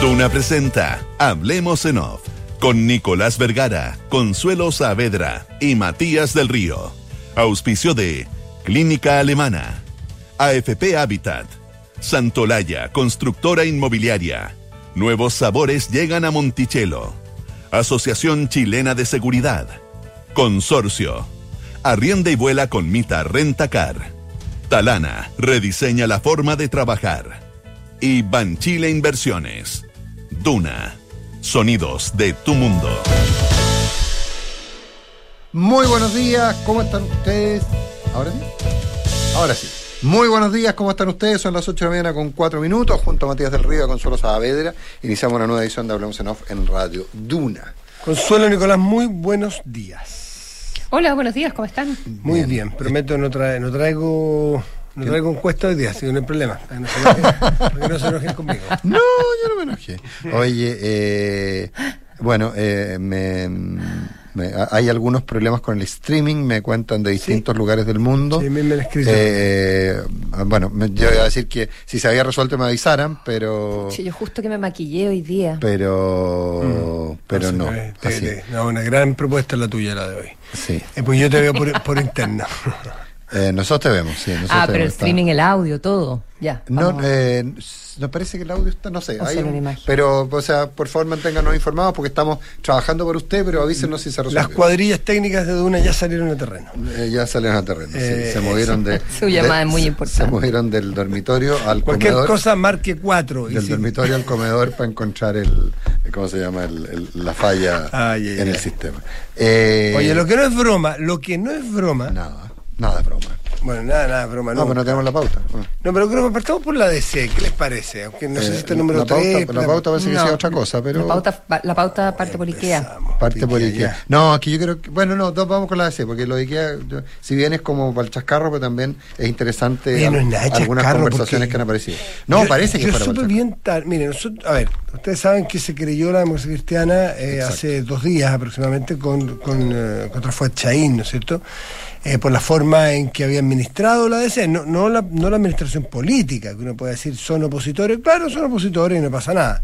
Duna presenta Hablemos en Off con Nicolás Vergara, Consuelo Saavedra y Matías del Río. Auspicio de Clínica Alemana, AFP Habitat, Santolaya, Constructora Inmobiliaria. Nuevos sabores llegan a Monticello. Asociación Chilena de Seguridad. Consorcio. Arrienda y vuela con Mita Rentacar. Talana rediseña la forma de trabajar. Y Banchile Inversiones. Duna. Sonidos de tu mundo. Muy buenos días, ¿cómo están ustedes? ¿Ahora sí? Ahora sí. Muy buenos días, ¿cómo están ustedes? Son las 8 de la mañana con 4 minutos, junto a Matías del Río y Consuelo Saavedra. Iniciamos una nueva edición de Hablamos en Off en Radio Duna. Consuelo Nicolás, muy buenos días. Hola, buenos días, ¿cómo están? Muy bien, prometo no, no traigo no traigo encuesta hoy día, así que no hay problema. Para que no se enojen, para que no se enojen conmigo. No, yo no me enojé. Oye, eh, bueno, eh, me, me- hay algunos problemas con el streaming, me cuentan de distintos lugares del mundo. Sí, a mí me lo escrito. Eh, bueno, me- yo iba a decir que si se había resuelto me avisaran, pero... Sí, yo justo que me maquillé hoy día. Pero, pero no. Entonces, te- así, te- no, una gran propuesta la tuya, la de hoy. sí. Eh, pues yo te veo por, por interno. Eh, nosotros te vemos, sí. nosotros Ah, te pero el está- streaming, el audio, todo. Ya. No, eh, nos parece que el audio está, no sé, O hay un- pero, o sea, por favor manténganos informados porque estamos trabajando por usted, pero avísenos si se resuelve. Las cuadrillas técnicas de Duna ya salieron a terreno. Eh, ya salieron a terreno, sí, Eh, se movieron de... Su llamada de- es muy se- importante. Se movieron del dormitorio al Cualquier comedor. cosa marque cuatro. y Del dormitorio al comedor para encontrar el, ¿cómo se llama? El- el- la falla ay, en el sistema. Eh, Oye, lo que no es broma, lo que no es broma. Nada, nada de broma. Bueno, nada, nada, es broma. No, No, pero no tenemos la pauta. No, pero creo que partamos por la DC, ¿qué les parece? Aunque no sé Eh, si está el número la pauta, 3. la pauta parece que sea otra cosa, pero... La pauta, la pauta parte por Ikea. Parte por Ikea. No, aquí yo creo que. Bueno, no, dos vamos con la DC, porque lo de Ikea, yo- si bien es como para el chascarro, pero también es interesante Oye, no es nada algunas conversaciones porque que han aparecido. No, Yo- parece que yo fuera para supe bien tal. Miren, nosotros, a ver, ustedes saben que se creyó la democracia cristiana eh, hace dos días aproximadamente con, con, eh, contra Fuad Chaín, ¿no es cierto? Eh, por la forma en que había administrado la DC, no, no, la, no la administración política, que uno puede decir son opositores, claro, son opositores y no pasa nada.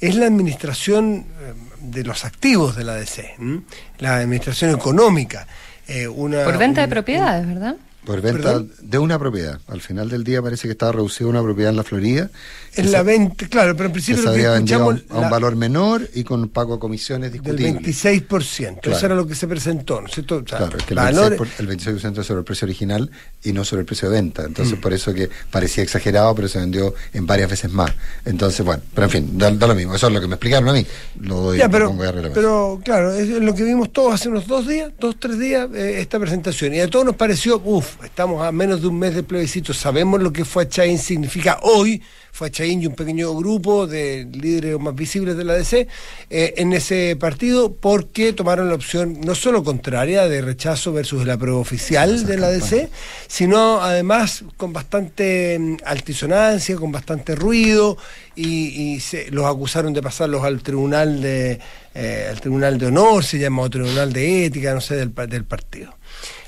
Es la administración eh, de los activos de la DC, ¿m? la administración económica. eh, una, Por venta de un- propiedades, ¿verdad? Por venta ¿Perdón? de una propiedad. Al final del día parece que estaba reducida una propiedad en la Florida. Es se- la venta, claro, pero en principio lo que a un, escuchamos. a un la- valor menor y con pago de comisiones del discutibles. 26%. Claro. Eso era lo que se presentó, ¿no es cierto? O sea, Claro, es que el valores- 26%, por- el 26% es sobre el precio original y no sobre el precio de venta. Entonces, Mm. por eso que parecía exagerado, pero se vendió en varias veces más. Entonces, bueno, pero en fin, da, da lo mismo. Eso es lo que me explicaron a mí. Lo doy, Ya, pero, pongo de pero claro, es lo que vimos todos hace unos dos días, dos, tres días, eh, esta presentación. Y a todos nos pareció, uff, estamos a menos de un mes del plebiscito, sabemos lo que fue Chain significa hoy. Fue Chain y un pequeño grupo de líderes más visibles de la DC eh, en ese partido porque tomaron la opción no solo contraria de rechazo versus el apruebo oficial de la DC, sino además con bastante mm, altisonancia, con bastante ruido y, y se, los acusaron de pasarlos al tribunal de eh, al tribunal de honor, se llama o tribunal de ética, no sé, del, del partido.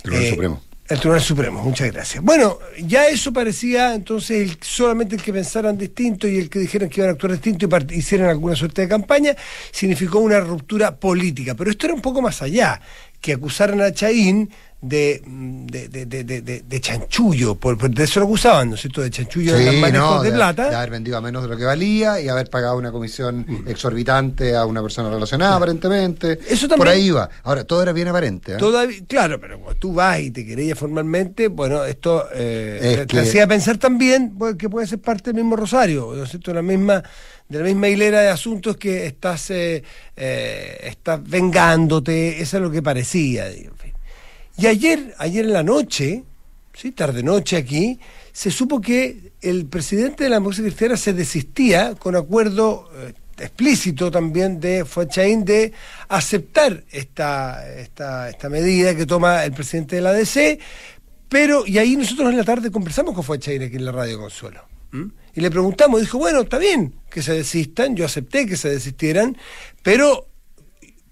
Tribunal Eh, Supremo. El Tribunal Supremo, muchas gracias. Bueno, ya eso parecía entonces el- solamente el que pensaran distinto y el que dijeran que iban a actuar distinto y hicieran alguna suerte de campaña, significó una ruptura política. Pero esto era un poco más allá, que acusaran a Chaín de, de, de, de, de- de- de chanchullo, por, por- de eso lo acusaban, ¿no es cierto? De chanchullo de Sí, manejos no, de, de, plata. de haber vendido a menos de lo que valía y haber pagado una comisión Mm. exorbitante a una persona relacionada, aparentemente. Eso Por también- ahí iba. Ahora, todo era bien aparente. ¿eh? Todavía, claro, pero cuando tú vas y te querellas formalmente, bueno, esto eh, Es te, que- hacía pensar también pues, que puede ser parte del mismo rosario, ¿no es cierto? La misma, de la misma hilera de asuntos que estás, eh, eh, estás vengándote, eso es lo que parecía. digo, en fin. Y ayer, ayer en la noche, sí, tarde noche aquí, se supo que el presidente de la democracia cristiana se desistía con acuerdo eh, explícito también de Fuachaín de aceptar esta, esta, esta medida que toma el presidente de la DC, pero, y ahí nosotros en la tarde conversamos con Fuachaín aquí en la radio Consuelo. Y le preguntamos, dijo, bueno, está bien que se desistan, yo acepté que se desistieran, pero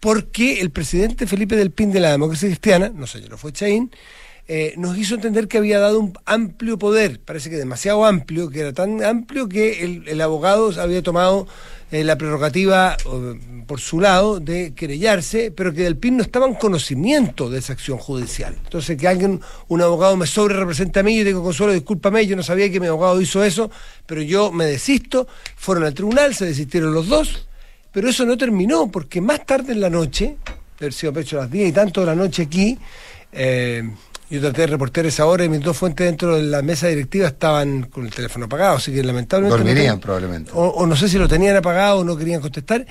porque el presidente Felipe del Pin de la democracia cristiana, no sé, yo lo fue Chaín, eh, nos hizo entender que había dado un amplio poder, parece que demasiado amplio, que era tan amplio que el, abogado había tomado eh, la prerrogativa por su lado de querellarse, pero que del PIN no estaba en conocimiento de esa acción judicial. Entonces, que alguien, un abogado me sobre representa a mí, yo digo, Consuelo, discúlpame, yo no sabía que mi abogado hizo eso, pero yo me desisto, fueron al tribunal, se desistieron los dos, pero eso no terminó, porque más tarde en la noche, haber sido pecho a las 10 y tanto de la noche aquí, eh, yo traté de reportar esa hora y mis dos fuentes dentro de la mesa directiva estaban con el teléfono apagado, así que lamentablemente... Dormirían probablemente. O, o no sé si lo tenían apagado o no querían contestar.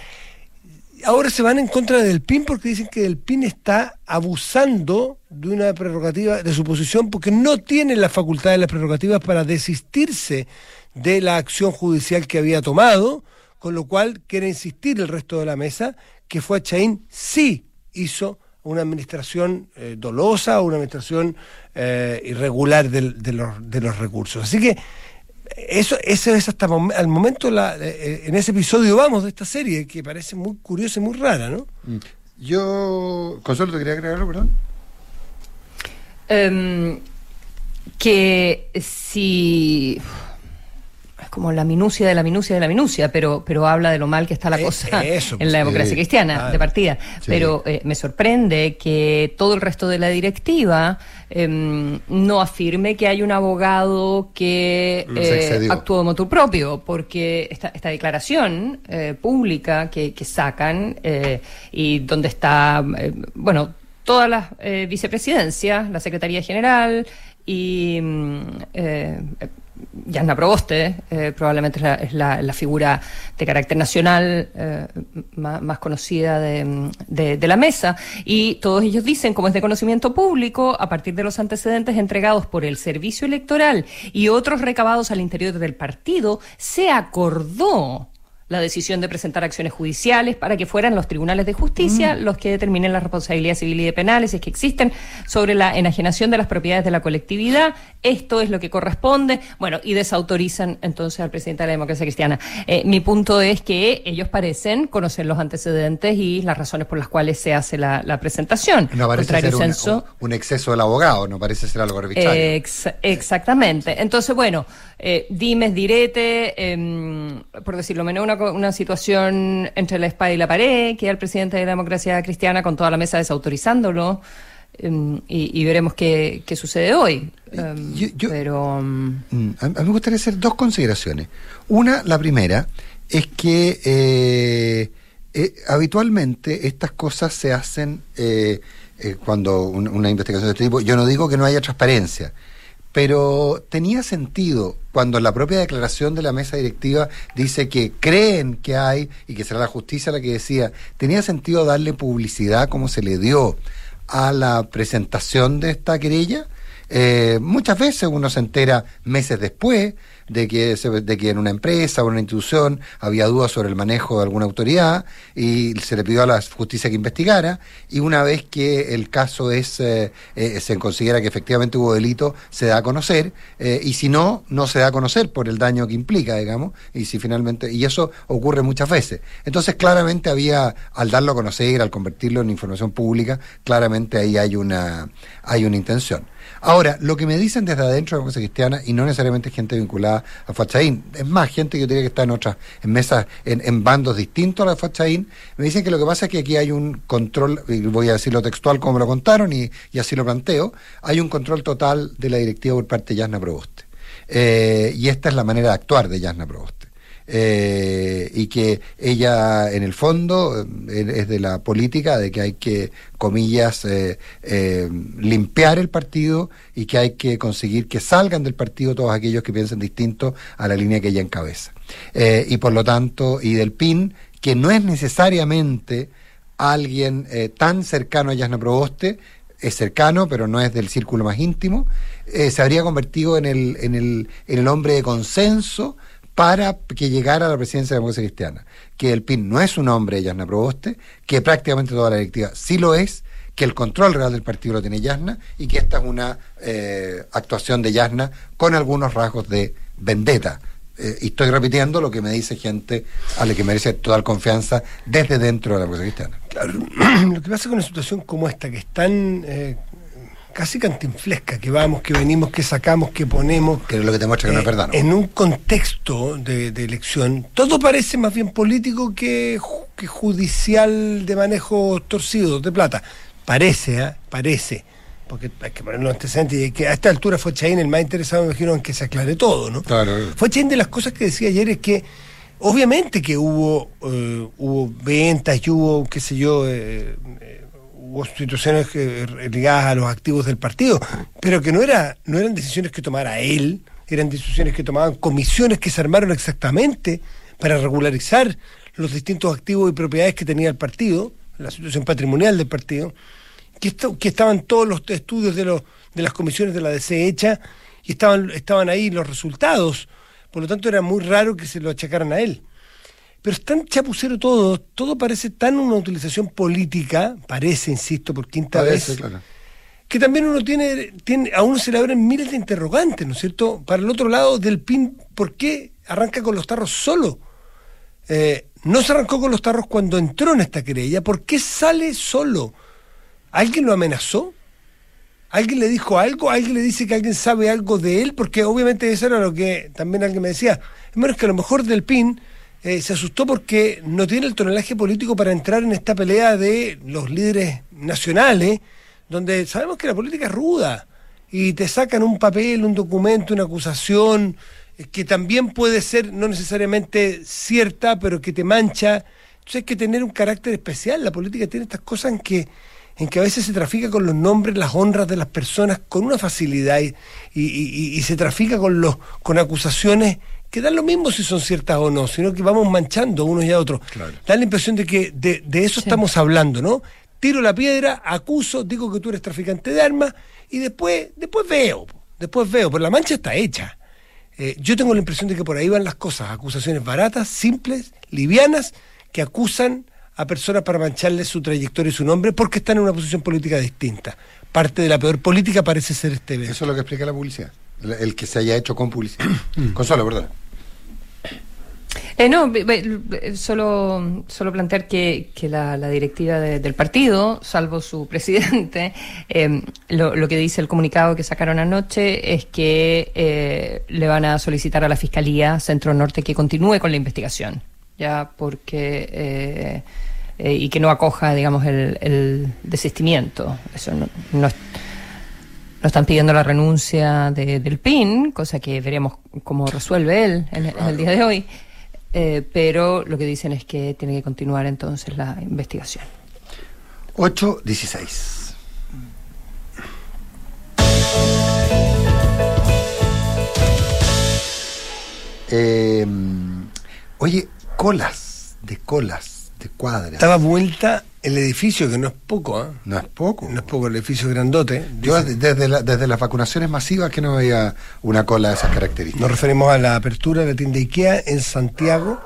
Ahora se van en contra del PIN porque dicen que el PIN está abusando de una prerrogativa de su posición porque no tiene las facultades, las prerrogativas para desistirse de la acción judicial que había tomado, con lo cual quiere insistir el resto de la mesa que fue Chaín sí hizo una administración eh, dolosa, una administración eh, irregular del- de, los, de los recursos. Así que eso, eso es hasta mom- al momento, la, eh, en ese episodio vamos de esta serie, que parece muy curiosa y muy rara, ¿no? Yo. Consuelo, ¿te quería agregar algo, perdón? Em, que si como la minucia de la minucia de la minucia, pero, pero habla de lo mal que está la Eh, cosa eso, en la pues, democracia sí, cristiana claro. de partida. Sí. Pero eh, me sorprende que todo el resto de la directiva em, no afirme que hay un abogado que eh, actuó de motu propio, porque esta, esta declaración pública que, que sacan y donde está, bueno, todas las eh, vicepresidencias, la Secretaría General y mm, eh, Yasna Proboste, eh, probablemente es, la, figura de carácter nacional eh, más, conocida de- de la mesa. Y todos ellos dicen, como es de conocimiento público, a partir de los antecedentes entregados por el Servicio Electoral y otros recabados al interior del partido, se acordó la decisión de presentar acciones judiciales para que fueran los tribunales de justicia los que determinen las responsabilidades civiles y penales, si es que existen, sobre la enajenación de las propiedades de la colectividad. Esto es lo que corresponde. Bueno, y desautorizan entonces al presidente de la democracia cristiana. Eh, mi punto es que ellos parecen conocer los antecedentes y las razones por las cuales se hace la, la presentación. No parece Contrario ser un, censo, un- un exceso del abogado, no parece ser algo arbitrario. Ex- exactamente. Entonces, bueno, eh, dimes, direte, em, por decirlo menos, una, una situación entre la espada y la pared, que el presidente de la democracia cristiana con toda la mesa desautorizándolo, em, y, y veremos qué, qué sucede hoy. Em, Yo- yo- pero. em, Mm, A mí me gustaría hacer dos consideraciones. Una, la primera, es que eh, eh, habitualmente estas cosas se hacen eh, eh, cuando un- una investigación de este tipo. Yo no digo que no haya transparencia, pero tenía sentido cuando la propia declaración de la mesa directiva dice que creen que hay y que será la justicia la que decía, tenía sentido darle publicidad como se le dio a la presentación de esta querella. Eh, muchas veces uno se entera meses después de que, se- de que en una empresa o en una institución había dudas sobre el manejo de alguna autoridad y se le pidió a la justicia que investigara. Y una vez que el caso es eh, eh, se considera que efectivamente hubo delito se da a conocer eh, y si no no se da a conocer por el daño que implica digamos y si finalmente y eso ocurre muchas veces. Entonces claramente había al darlo a conocer al convertirlo en información pública claramente ahí hay una hay una intención Ahora, lo que me dicen desde adentro de la democracia cristiana, y no necesariamente gente vinculada a Fachaín, es más, gente que yo diría que está en otras, en mesas, en, en bandos distintos a la Fachaín, me dicen que lo que pasa es que aquí hay un control, y voy a decirlo textual como me lo contaron, y, y así lo planteo, hay un control total de la directiva por parte de Yasna Proboste. Eh, y esta es la manera de actuar de Yasna Proboste. Eh, y que ella en el fondo eh, es de la política de que hay que, comillas, eh, limpiar el partido y que hay que conseguir que salgan del partido todos aquellos que piensen distinto a la línea que ella encabeza. Y por lo tanto, y del PIN, que no es necesariamente alguien tan cercano a Yasna Proboste, es cercano, pero no es del círculo más íntimo, se habría convertido en el, en, el, en el hombre de consenso para que llegara a la presidencia de la democracia cristiana. Que el PIN no es un hombre de Yasna Proboste, que prácticamente toda la directiva sí lo es, que el control real del partido lo tiene Yasna y que esta es una eh, actuación de Yasna con algunos rasgos de vendetta. Eh, y estoy repitiendo lo que me dice gente a la que merece total confianza desde dentro de la democracia cristiana. Claro, lo que pasa con una situación como esta, que es tan, eh, casi cantinflesca, que vamos, que venimos, que sacamos, que ponemos. Que es lo que te muestra que no es eh, verdad. ¿no? En un contexto de, de elección, todo parece más bien político que, que judicial de manejo torcido de plata. Parece, ¿ah? Parece. Porque hay que poner los antecedentes y que, a esta altura fue Chaín el más interesado, me imagino, en que se aclare todo, ¿no? Claro. Fue Chaín de las cosas que decía ayer es que obviamente que hubo eh, hubo ventas y hubo, qué sé yo, eh, eh, hubo situaciones que, eh, ligadas a los activos del partido, pero que no era no eran decisiones que tomara él, eran decisiones que tomaban comisiones que se armaron exactamente para regularizar los distintos activos y propiedades que tenía el partido, la situación patrimonial del partido que, esto- que estaban todos los estudios de, los, de las comisiones de la DC hecha y estaban, estaban ahí los resultados. Por lo tanto, era muy raro que se lo achacaran a él. Pero es tan chapucero todo, todo parece tan una utilización política, parece, insisto, por quinta Parece, vez, claro. que también uno tiene, tiene, a uno se le abren miles de interrogantes, ¿no es cierto? Para el otro lado del PIN, ¿por qué arranca con los tarros solo? Eh, no se arrancó con los tarros cuando entró en esta querella, ¿por qué sale solo? ¿Alguien lo amenazó? ¿Alguien le dijo algo? ¿Alguien le dice que alguien sabe algo de él? Porque obviamente eso era lo que también alguien me decía. Es menos que a lo mejor del PIN eh, se asustó porque no tiene el tonelaje político para entrar en esta pelea de los líderes nacionales, donde sabemos que la política es ruda y te sacan un papel, un documento, una acusación eh, que también puede ser no necesariamente cierta, pero que te mancha. Entonces hay que tener un carácter especial. La política tiene estas cosas en que en que a veces se trafica con los nombres, las honras de las personas con una facilidad y, y- y- y se trafica con los con acusaciones que dan lo mismo si son ciertas o no, sino que vamos manchando unos y a otros. Claro. Da la impresión de que de, de eso estamos hablando, ¿no? Tiro la piedra, acuso, digo que tú eres traficante de armas y después, después veo, después veo, pero la mancha está hecha. Eh, yo tengo la impresión de que por ahí van las cosas, acusaciones baratas, simples, livianas, que acusan a personas para mancharles su trayectoria y su nombre porque están en una posición política distinta. Parte de la peor política parece ser este evento. Eso es lo que explica la publicidad. El, que se haya hecho con publicidad. Mm. Consuelo, ¿verdad? Eh, no, ve- solo, solo plantear que, que la, la directiva de- del partido, salvo su presidente, eh, lo, lo que dice el comunicado que sacaron anoche es que eh, le van a solicitar a la Fiscalía Centro Norte que continúe con la investigación, ya porque eh, eh, y que no acoja, digamos, el, el desistimiento. Eso no, no es- no están pidiendo la renuncia de- del PIN, cosa que veremos cómo resuelve él en, en el día de hoy. Eh, pero lo que dicen es que tiene que continuar entonces la investigación. 8.16. Eh, oye, colas, de colas, de cuadras. Estaba vuelta el edificio, que no es poco, ¿ah? No es poco. No es poco el edificio grandote. Yo Dice- desde, la- desde las vacunaciones masivas que no veía una cola de esas características. Nos referimos a la apertura de la tienda IKEA en Santiago,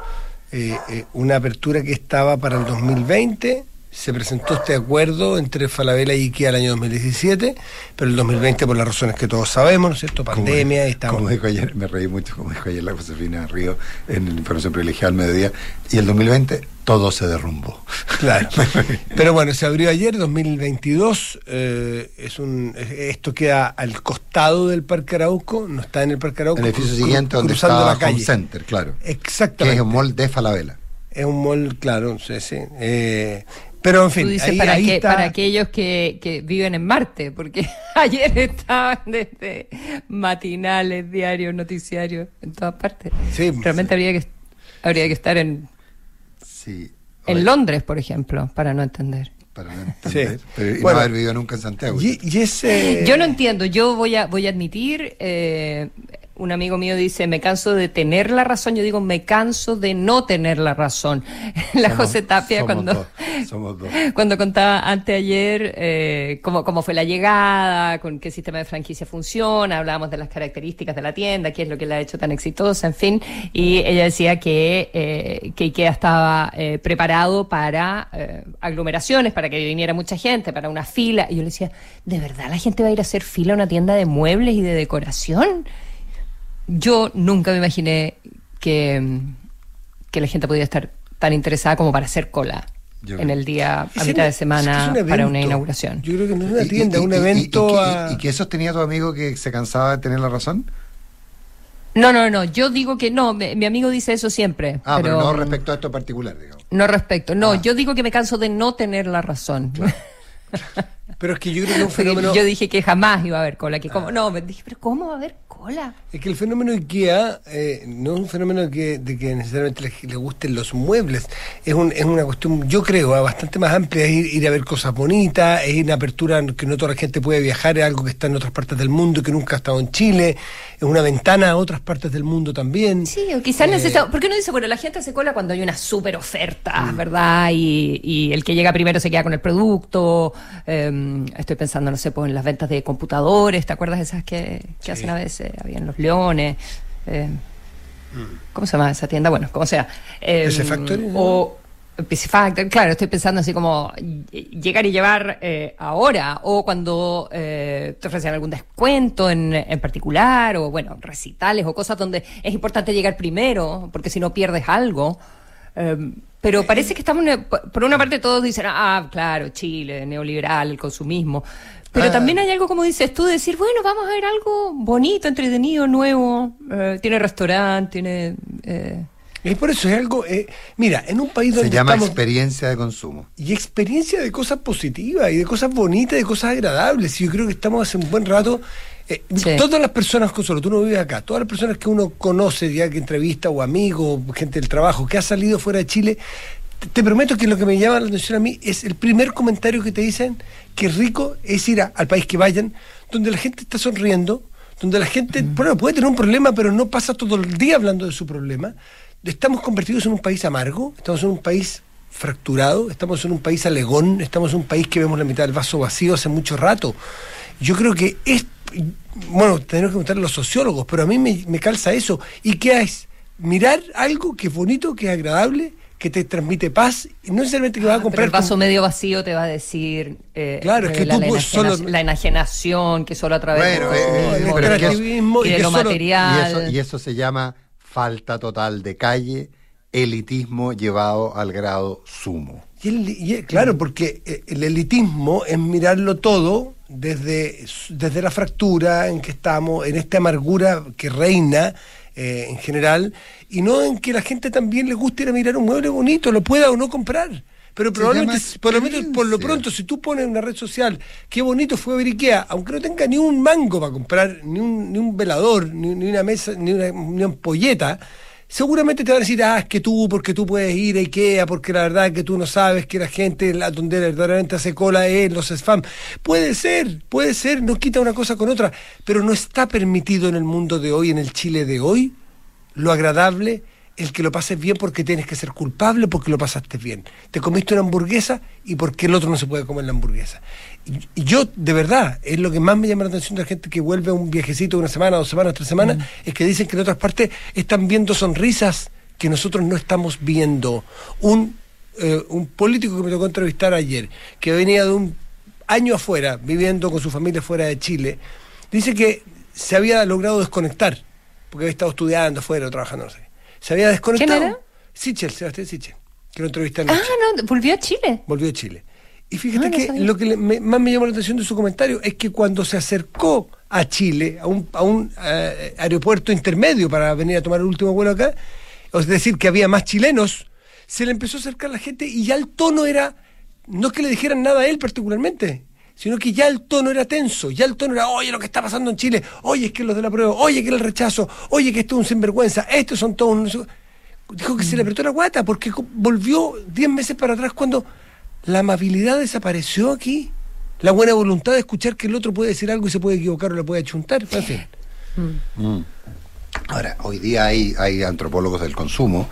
eh, eh, una apertura que estaba para el 2020. Se presentó este acuerdo entre Falabella y IKEA el año 2017, pero el 2020, por las razones que todos sabemos, ¿no es cierto? Como- Pandemia, y estamos. Como dijo ayer, me reí mucho, como dijo ayer la Josefina Río en Información Privilegiada al mediodía. Y el 2020 todo se derrumbó. Claro. Pero bueno, se abrió ayer, 2022. eh, es un, esto queda al costado del Parque Arauco, no está en el Parque Arauco. El edificio cru- siguiente donde estaba la calle. Home Center, claro. Que Exactamente. es un mall de Falabella. Es un mall, claro, sí, sí. Eh, pero en fin, Tú dices ahí, para, ahí que- está. para aquellos que, que viven en Marte, porque ayer estaban desde matinales, diarios, noticiarios, en todas partes. Sí, Realmente habría que habría que estar en, Sí. en Londres, por ejemplo, para no entender. Para no entender. Sí. Pero, y Bueno. no haber vivido nunca en Santiago. Y, y ese. Yo no entiendo, yo voy a, voy a admitir, eh, un amigo mío dice, me canso de tener la razón, yo digo, me canso de no tener la razón. La Somos- José Tapia somos cuando, dos, somos dos. cuando contaba anteayer eh, cómo, cómo fue la llegada, con qué sistema de franquicia funciona, hablábamos de las características de la tienda, qué es lo que la ha hecho tan exitosa, en fin, y ella decía que, eh, que IKEA estaba eh, preparado para eh, aglomeraciones, para que viniera mucha gente, para una fila, y yo le decía, ¿de verdad la gente va a ir a hacer fila a una tienda de muebles y de decoración? Yo nunca me imaginé que, que la gente podía estar tan interesada como para hacer cola en el día a mitad de semana para una inauguración. Yo creo que no es una tienda, es un evento. Y, que eso tenía tu amigo que se cansaba de tener la razón? No, no, no. Yo digo que no. Mi, amigo dice eso siempre. Ah, pero, no respecto a esto particular, digamos. No respecto. No, ah. yo digo que me canso de no tener la razón. pero es que yo creo que es un fenómeno. Yo dije que jamás iba a haber cola. Que como, ah. No, me dije, pero ¿cómo va a haber cola? Es que el fenómeno IKEA eh, no es un fenómeno que, de que necesariamente le, gusten los muebles. Es, un, es una cuestión, yo creo, ah, bastante más amplia. Es ir, a ver cosas bonitas, es una apertura que no toda la gente puede viajar, es algo que está en otras partes del mundo y que nunca ha estado en Chile. Es una ventana a otras partes del mundo también. Sí, o quizás eh, necesita. ¿Por qué no dice, bueno, la gente hace cola cuando hay una super oferta, mm. ¿verdad? Y, y, el que llega primero se queda con el producto. Em, estoy pensando, no sé, pues en las ventas de computadores, ¿te acuerdas de esas que, que hacen a veces? Habían los leones. Eh, ¿Cómo se llama esa tienda? Bueno, como sea. Eh, Factory? O PC Factory, claro, estoy pensando así como llegar y llevar eh, ahora, o cuando eh, te ofrecen algún descuento en, en, particular, o bueno, recitales o cosas donde es importante llegar primero, porque si no pierdes algo. pero parece que estamos, por una parte todos dicen, ah, claro, Chile, neoliberal, el consumismo, pero ah. también hay algo, como dices tú, de decir, bueno, vamos a ver algo bonito, entretenido, nuevo. Eh, tiene restaurante, tiene... Eh... Y por eso es algo, eh, mira, en un país donde se llama experiencia de consumo y experiencia de cosas positivas y de cosas bonitas, de cosas agradables. Y yo creo que estamos hace un buen rato. Eh, todas las personas, solo tú no vives acá, todas las personas que uno conoce, ya que entrevista o amigos, gente del trabajo, que ha salido fuera de Chile, te prometo que lo que me llama la atención a mí es el primer comentario que te dicen que rico es ir al país que vayan, donde la gente está sonriendo, donde la gente bueno, puede tener un problema, pero no pasa todo el día hablando de su problema. Estamos convertidos en un país amargo, estamos en un país fracturado, estamos en un país alegón, estamos en un país que vemos la mitad del vaso vacío hace mucho rato. Yo creo que es, bueno, tenemos que preguntarle a los sociólogos, pero a mí me, me calza eso. ¿Y qué es? Mirar algo que es bonito, que es agradable, que te transmite paz, y no necesariamente que vas a ah, comprar. el vaso medio vacío te va a decir. Eh, claro, es que la, tú solo. La enajenación, que solo a través de, lo material. Y eso, se llama falta total de calle, elitismo llevado al grado sumo. Y claro, porque eh, el elitismo es mirarlo todo desde, desde la fractura en que estamos, en esta amargura que reina eh, en general, y no en que la gente también le guste ir a mirar un mueble bonito, lo pueda o no comprar. Pero probablemente, por lo, por lo pronto, si tú pones en una red social, qué bonito fue ver Ikea, aunque no tenga ni un mango para comprar, ni un, ni un velador, ni, una mesa, ni una, ni ampolleta, seguramente te van a decir, ah, es que tú, porque tú puedes ir a Ikea, porque la verdad es que tú no sabes que la gente la, donde verdaderamente hace cola es los spam. Puede ser, puede ser, no quita una cosa con otra, pero no está permitido en el mundo de hoy, en el Chile de hoy, lo agradable, el que lo pases bien porque tienes que ser culpable porque lo pasaste bien. Te comiste una hamburguesa y porque el otro no se puede comer la hamburguesa. Y yo, de verdad, es lo que más me llama la atención de la gente que vuelve a un viajecito una semana, dos semanas, tres semanas, mm. es que dicen que en otras partes están viendo sonrisas que nosotros no estamos viendo. Un, eh, un político que me tocó entrevistar ayer, que venía de un año afuera, viviendo con su familia fuera de Chile, dice que se había logrado desconectar, porque había estado estudiando afuera o trabajando, no sé. Se había desconectado. ¿Quién era? Sichel, Sebastián Sichel, que lo entrevisté Ah, no, volvió a Chile. Volvió a Chile y fíjate que lo que más me llamó la atención de su comentario es que cuando se acercó a Chile, a un, a un eh, aeropuerto intermedio para venir a tomar el último vuelo acá, es decir, que había más chilenos, se le empezó a acercar la gente y ya el tono era, no es que le dijeran nada a él particularmente, sino que ya el tono era tenso, ya el tono era, oye, lo que está pasando en Chile, oye, es que los de la prueba, oye, que el rechazo, oye, que esto es un sinvergüenza, estos son todos... Dijo que se le apretó la guata porque volvió diez meses para atrás cuando la amabilidad desapareció aquí. La buena voluntad de escuchar que el otro puede decir algo y se puede equivocar o le puede achuntar. Mm. Ahora, hoy día hay, hay antropólogos del consumo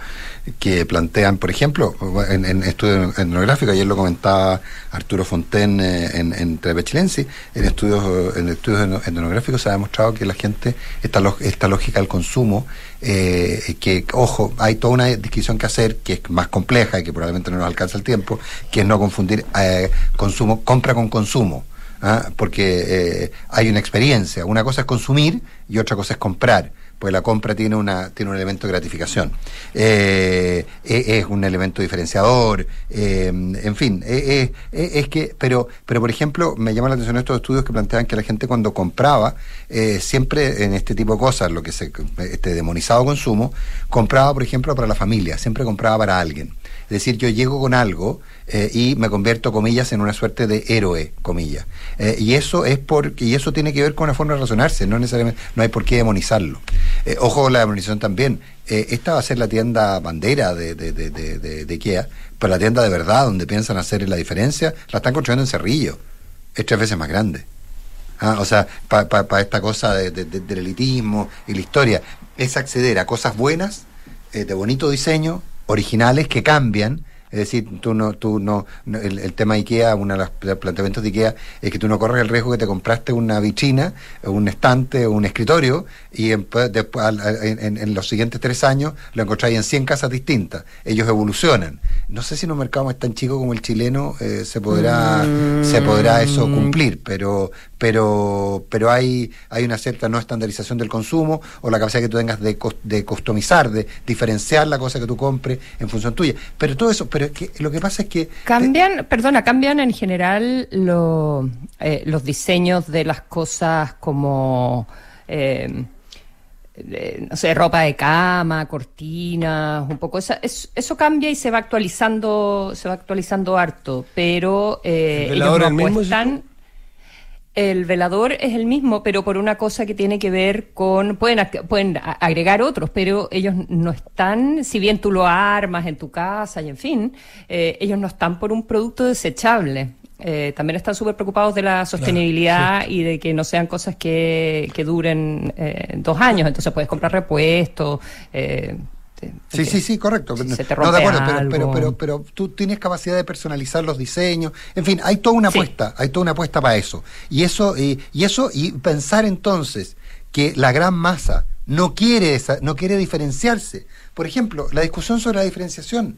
que plantean, por ejemplo, en, estudios etnográficos, ayer lo comentaba Arturo Fontaine eh, en, en Chilense, en estudios, en estudios etnográficos se ha demostrado que la gente, esta, esta lógica del consumo, eh, que, ojo, hay toda una discusión que hacer que es más compleja y que probablemente no nos alcanza el tiempo, que es no confundir eh, consumo, compra con consumo. ¿ah? porque hay una experiencia, una cosa es consumir y otra cosa es comprar pues la compra tiene una tiene un elemento de gratificación. Eh, e- es un elemento diferenciador, eh, en fin, eh, eh, es que, pero, pero por ejemplo, me llama la atención estos estudios que plantean que la gente cuando compraba, eh, siempre en este tipo de cosas, lo que se este demonizado consumo, compraba, por ejemplo, para la familia, siempre compraba para alguien. Es decir, yo llego con algo eh, y me convierto, comillas, en una suerte de héroe, comillas. Eh, y eso es porque, y eso tiene que ver con una forma de razonarse, no necesariamente, no hay por qué demonizarlo. Eh, ojo con la demonización también. Esta va a ser la tienda bandera de, de, de, de, de- IKEA, pero la tienda de verdad, donde piensan hacer la diferencia, la están construyendo en Cerrillo. Es tres veces más grande. Ah, o sea, para esta cosa de- de- de- del elitismo y la historia, es acceder a cosas buenas, de bonito diseño, originales, que cambian. Es decir, tú no, tú no, no- el, el tema IKEA, uno de los pla- planteamientos de IKEA es que tú no corres el riesgo que te compraste una vitrina, un estante un escritorio y en, pues, después, en, en- los siguientes tres años lo encontráis en 100 casas distintas. Ellos evolucionan. No sé si en un mercado más tan chico como el chileno eh, se podrá se podrá eso cumplir, pero pero pero hay hay una cierta no estandarización del consumo o la capacidad que tú tengas de, de customizar, de diferenciar la cosa que tú compres en función tuya. Pero todo eso, pero es que lo que pasa es que Cambian, perdona, cambian en general lo- eh, los diseños de las cosas como, eh, eh, no sé, ropa de cama, cortinas, un poco. Esa- es- eso cambia y se va actualizando, se va actualizando harto, pero eh, ¿El ellos no el mismo. El velador es el mismo, pero por una cosa que tiene que ver con. Pueden, pueden agregar otros, pero ellos no están, si bien tú lo armas en tu casa y en fin, eh, ellos no están por un producto desechable. Eh, también están súper preocupados de la sostenibilidad y de que no sean cosas que, que duren eh, dos años. Entonces puedes comprar repuestos. eh, Sí, sí, sí, correcto. Se te no, rompe de acuerdo, pero, algo. pero, pero, pero tú tienes capacidad de personalizar los diseños. En fin, hay toda una Sí. apuesta, hay toda una apuesta para eso. Y eso, y, y eso, y pensar entonces que la gran masa no quiere esa- no quiere diferenciarse. Por ejemplo, la discusión sobre la diferenciación.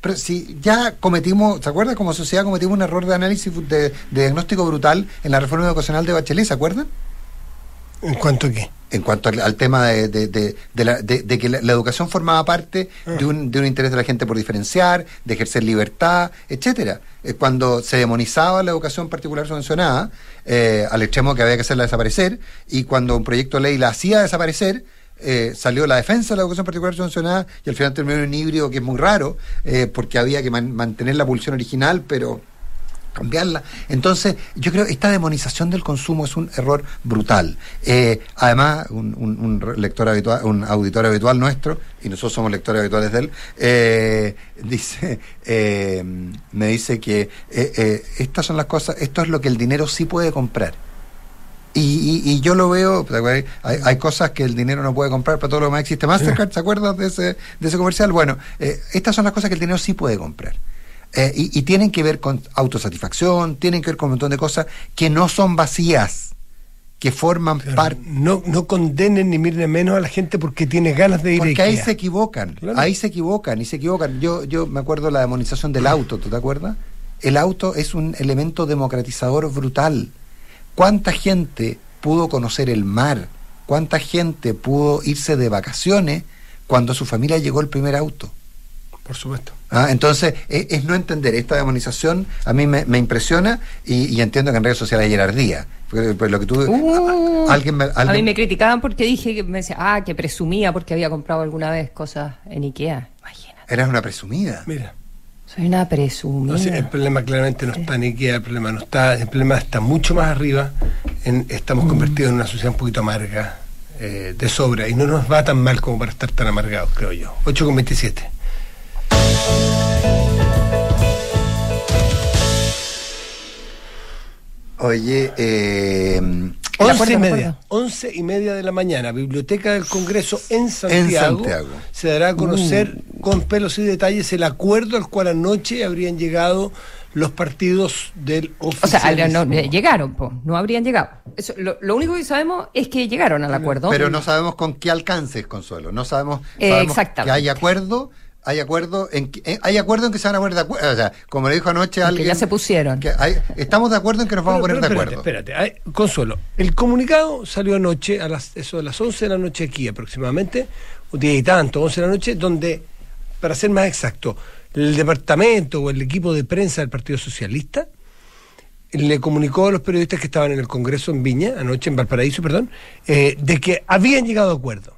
Pero si ya cometimos, ¿se acuerdan? Como sociedad cometimos un error de análisis de, de diagnóstico brutal en la reforma educacional de Bachelet, ¿se acuerdan? ¿En cuanto a qué? en cuanto al, al tema de, de- de- la- que la, la educación formaba parte de, un, de un interés de la gente por diferenciar, de ejercer libertad, etcétera. Eh, cuando se demonizaba la educación particular subvencionada, eh, al extremo que había que hacerla desaparecer, y cuando un proyecto de ley la hacía desaparecer, eh, salió la defensa de la educación particular subvencionada y al final terminó en un híbrido que es muy raro, eh, porque había que man- mantener la pulsión original, pero cambiarla. Entonces, yo creo que esta demonización del consumo es un error brutal. Eh, además, un, un- un lector habitual, un auditor habitual nuestro, y nosotros somos lectores habituales de él, eh, dice, eh, me dice que eh, eh, estas son las cosas, esto es lo que el dinero sí puede comprar. Y, y- y yo lo veo, ¿te acuerdas? hay, hay cosas que el dinero no puede comprar, para todo lo demás existe Mastercard, ¿se acuerdan de ese, de ese comercial? Bueno, eh, estas son las cosas que el dinero sí puede comprar. Eh, y, y tienen que ver con autosatisfacción, tienen que ver con un montón de cosas que no son vacías, que forman Pero parte. no, no condenen ni miren menos a la gente porque tiene ganas de ir a Porque ahí se equivocan, Claro. ahí se equivocan y se equivocan. Yo, yo me acuerdo de la demonización del auto, ¿tú te acuerdas? El auto es un elemento democratizador brutal. ¿Cuánta gente pudo conocer el mar? ¿Cuánta gente pudo irse de vacaciones cuando a su familia llegó el primer auto? Por supuesto. Ah, entonces, es, es no entender esta demonización, a mí me, me impresiona y, y entiendo que en redes sociales hay jerarquía. Porque, pues, lo que tú, Uh, a- alguien me- A mí me criticaban porque dije que me decía, ah, que presumía porque había comprado alguna vez cosas en Ikea. Imagínate. eras una presumida. Mira. Soy una presumida. Entonces, el problema claramente no está en Ikea, el problema no está, el problema está mucho más arriba. En, estamos convertidos en una sociedad un poquito amarga, eh, de sobra, y no nos va tan mal como para estar tan amargados, creo yo. 8 con 27. Oye, eh, De 11 acuerdo, y media. 11 y media de la mañana, Biblioteca del Congreso en Santiago, Santiago. se dará a conocer con pelos y detalles el acuerdo al cual anoche habrían llegado los partidos del O sea, oficialismo. no, eh, llegaron, po, no habrían llegado. Eso, lo, lo único que sabemos es que llegaron al acuerdo. pero no sabemos con qué alcances, Consuelo. No sabemos, Eh, sabemos que hay acuerdo, hay acuerdo en que, eh, hay acuerdo en que se van a poner de acuerdo. O sea, como le dijo anoche alguien. Que ya se pusieron. que hay- estamos de acuerdo en que nos vamos Pero- a poner pero de acuerdo. Espérate, espérate. Ay, Consuelo, el comunicado salió anoche, a las, eso de las 11 de la noche aquí aproximadamente, un día y tanto, 11 de la noche, donde, para ser más exacto, el departamento o el equipo de prensa del Partido Socialista le comunicó a los periodistas que estaban en el Congreso en Viña, anoche en Valparaíso, perdón, eh, de que habían llegado a acuerdo.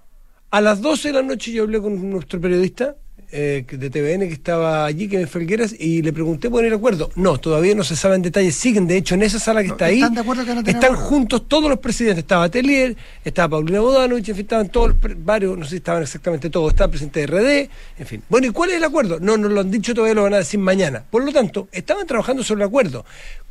A las 12 de la noche yo hablé con nuestro periodista eh, de TVN que estaba allí, que es Felgueras, y le pregunté por el acuerdo. No, todavía no se sabe en detalle. Siguen, de hecho, en esa sala que No, está ahí. están de acuerdo que no están acuerdo. juntos todos los presidentes. Estaba Telier, estaba Paulina Bodanovich, en fin, estaban todos, los pre- varios, no sé si estaban exactamente todos. Estaba el presidente de RD, en fin. Bueno, ¿y cuál es el acuerdo? No, no lo han dicho todavía, lo van a decir mañana. Por lo tanto, estaban trabajando sobre el acuerdo.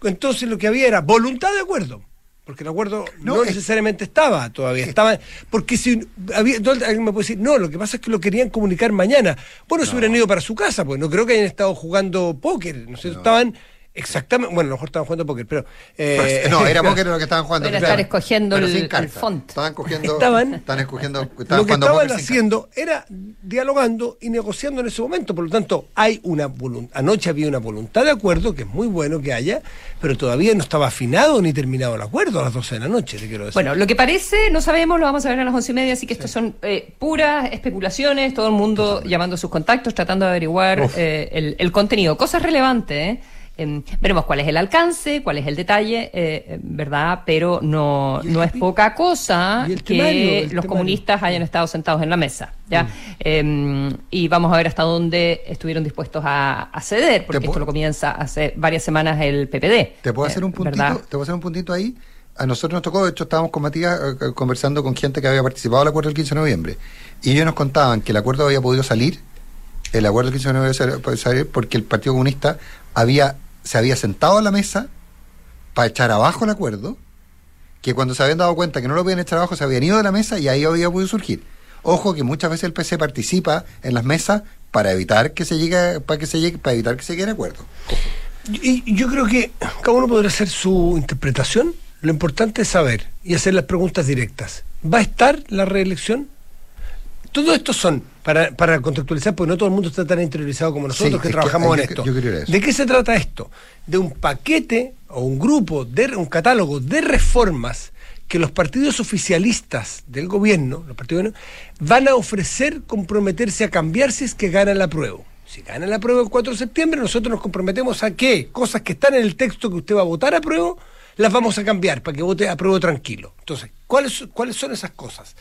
Entonces lo que había era voluntad de acuerdo. Porque el acuerdo no, No, es- necesariamente estaba todavía, estaba, porque si había, alguien me puede decir, no, lo que pasa es que lo querían comunicar mañana. Bueno, se hubieran ido para su casa, pues no creo que hayan estado jugando póker, no sé, estaban exactamente, bueno, a lo mejor estaban jugando póker, pero... eh, no, era póker lo que estaban jugando. Era claro. estar escogiendo Pero el- font. Estaban cogiendo. Estaban- Estaban escogiendo. Estaban lo que estaban haciendo era dialogando y negociando en ese momento. Por lo tanto, hay una anoche había una voluntad de acuerdo, que es muy bueno que haya, pero todavía no estaba afinado ni terminado el acuerdo a las 12 de la noche, te quiero decir. Bueno, lo que parece, no sabemos, lo vamos a ver a las once y media, así que estos son eh, puras especulaciones, todo el mundo llamando a sus contactos, tratando de averiguar eh, el, el contenido. Cosas relevantes, ¿eh? Em, veremos cuál es el alcance, cuál es el detalle, eh, eh, ¿verdad? Pero no, ¿Y el no es poca cosa que temario, los temario? comunistas hayan estado sentados en la mesa, ¿ya? Mm. Em, y vamos a ver hasta dónde estuvieron dispuestos a, a ceder, porque esto lo comienza hace varias semanas el PPD. ¿Te puedo eh, hacer un puntito? ¿verdad? ¿Te puedo hacer un puntito ahí? A nosotros nos tocó, de hecho, estábamos con Matías conversando con gente que había participado del acuerdo del 15 de noviembre. Y ellos nos contaban que el acuerdo había podido salir, el acuerdo del 15 de noviembre había podido salir porque el Partido Comunista había se había sentado a la mesa para echar abajo el acuerdo, que cuando se habían dado cuenta que no lo podían echar abajo, se habían ido de la mesa y ahí había podido surgir. Ojo que muchas veces el PC participa en las mesas para evitar que se llegue, para que se llegue, para evitar que se llegue a acuerdo. Y, yo creo que cada uno podrá hacer su interpretación. Lo importante es saber y hacer las preguntas directas. ¿Va a estar la reelección? Todo esto son, para, para contextualizar, porque no todo el mundo está tan interiorizado como nosotros Sí, que trabajamos yo- en esto. yo eso. ¿De qué se trata esto? De un paquete o un grupo, de un catálogo de reformas que los partidos oficialistas del gobierno, los partidos van a ofrecer comprometerse a cambiar si es que ganan la prueba. Si ganan la prueba el 4 de septiembre, nosotros nos comprometemos a que cosas que están en el texto que usted va a votar a prueba, las vamos a cambiar para que vote a prueba tranquilo. Entonces, ¿cuáles, ¿cuáles son esas cosas?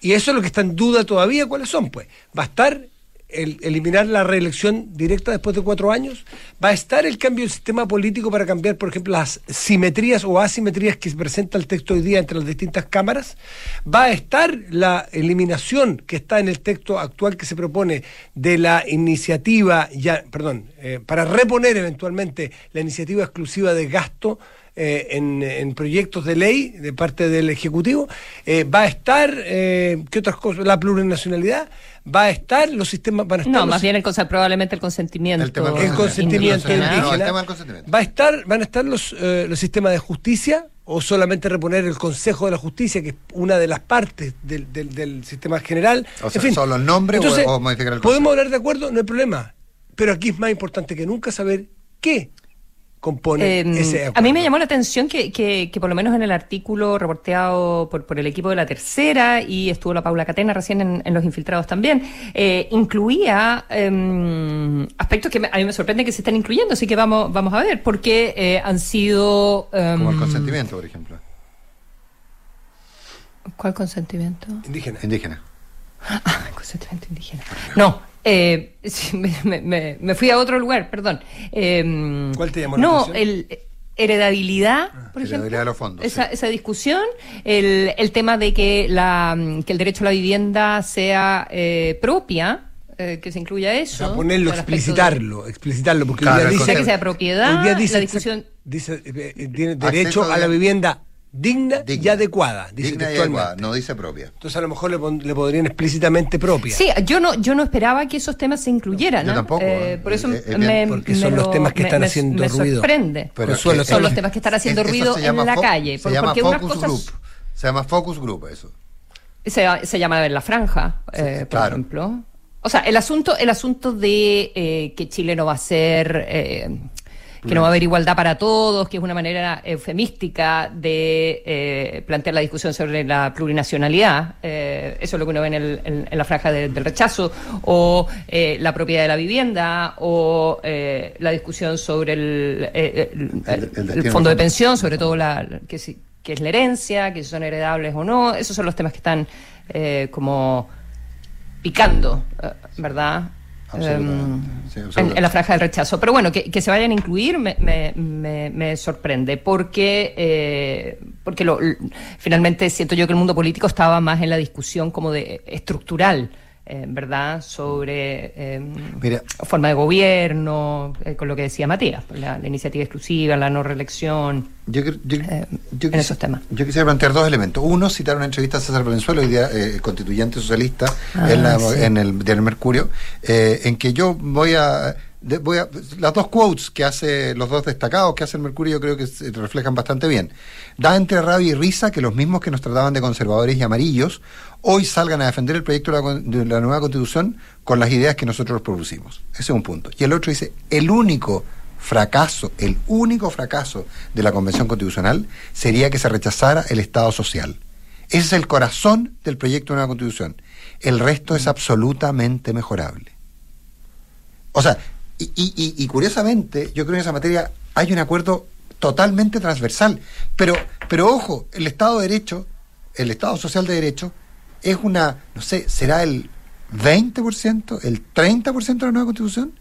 Y eso es lo que está en duda todavía, ¿cuáles son? Pues va a estar el eliminar la reelección directa después de cuatro años, va a estar el cambio del sistema político para cambiar, por ejemplo, las simetrías o asimetrías que presenta el texto hoy día entre las distintas cámaras, va a estar la eliminación que está en el texto actual que se propone de la iniciativa, ya, perdón, eh, para reponer eventualmente la iniciativa exclusiva de gasto eh, en, en proyectos de ley de parte del Ejecutivo, eh, va a estar, eh, ¿qué otras cosas? La plurinacionalidad, va a estar los sistemas, van a estar No, los- más bien el probablemente el consentimiento. El tema del el consentimiento indígena. indígena. No, el tema del consentimiento. Va a estar, van a estar los, eh, los sistemas de justicia o solamente reponer el Consejo de la Justicia, que es una de las partes del, del- del sistema general. O sea, en fin. ¿son los nombres o- Entonces, o modificar el Podemos hablar de acuerdo, no hay problema. Pero aquí es más importante que nunca saber qué compone Eh, ese a mí me llamó la atención que, que, que por lo menos en el artículo reporteado por, por el equipo de la tercera y estuvo la Paula Catena recién en, en Los Infiltrados también, eh, incluía em, aspectos que me- a mí me sorprende que se estén incluyendo, así que vamos, vamos a ver, porque eh, han sido... em, Como el consentimiento, por ejemplo. ¿Cuál consentimiento? Indígena. Indígena. Ah, consentimiento indígena. No, eh, sí, me, me- me- fui a otro lugar, perdón. Eh, ¿Cuál te llamó la No, atención? el heredabilidad, por ejemplo. heredabilidad de los fondos, Esa, sí. esa discusión, el, el tema de que, la, que el derecho a la vivienda sea eh, propia, eh, que se incluya O eso. sea, ponerlo, respecto de- explicitarlo, explicarlo, porque Claro, hoy día O sea, dice, que sea propiedad, hoy día dice la discusión... dice, eh, eh, tiene derecho a la vivienda digna, Digna. y adecuada, dice Digna y adecuada, no dice propia. Entonces a lo mejor le, pon- le podrían explícitamente propia. Sí, yo no, yo no esperaba que esos temas se incluyeran. Yo ¿ah? tampoco, Eh, ¿eh? por eso Eh, eh, me, porque me son los lo- temas que están me- haciendo me ruido. sorprende. Pero Consuelo, que- son los temas que están haciendo es- ruido en la calle. Se llama porque unas focus cosas group. Se llama focus group eso. se, se llama en la franja, eh, por claro. ejemplo. O O sea, el asunto, el asunto de eh, que Chile no va a ser eh, que no va a haber igualdad para todos, que es una manera eufemística de eh, plantear la discusión sobre la plurinacionalidad, eh, eso es lo que uno ve en, el, en, la franja del rechazo, o eh, la propiedad de la vivienda, o la discusión sobre el, el, fondo de pensión, sobre todo la, que, que es la herencia, que son heredables o no, esos son los temas que están como picando, ¿verdad? Em, en, la franja del rechazo. Pero bueno, que, se vayan a incluir me, me, me, sorprende, porque, eh, porque lo, finalmente siento yo que el mundo político estaba más en la discusión como de estructural eh, ¿verdad?, sobre eh, forma de gobierno, eh, con lo que decía Matías, la, iniciativa exclusiva, la no reelección. Yo, en esos temas. Yo quisiera plantear dos elementos. Uno, citar una entrevista a César Valenzuela, hoy día constituyente socialista, ah, en, el diario Mercurio, en que yo voy a voy a, las dos quotes que hace, los dos destacados que hace el Mercurio, yo creo que se reflejan bastante bien. Da entre rabia y risa que los mismos que nos trataban de conservadores y amarillos hoy salgan a defender el proyecto de la, nueva constitución con las ideas que nosotros propusimos. Ese es un punto. Y el otro dice, el único fracaso, el único fracaso de la Convención Constitucional sería que se rechazara el Estado social. Ese es el corazón del proyecto de nueva constitución. El resto es absolutamente mejorable. O sea, y, y, curiosamente, yo creo que en esa materia hay un acuerdo totalmente transversal. Pero, pero ojo, el Estado de Derecho, el Estado Social de Derecho, es una, no sé, será el 20%, el 30% de la nueva constitución.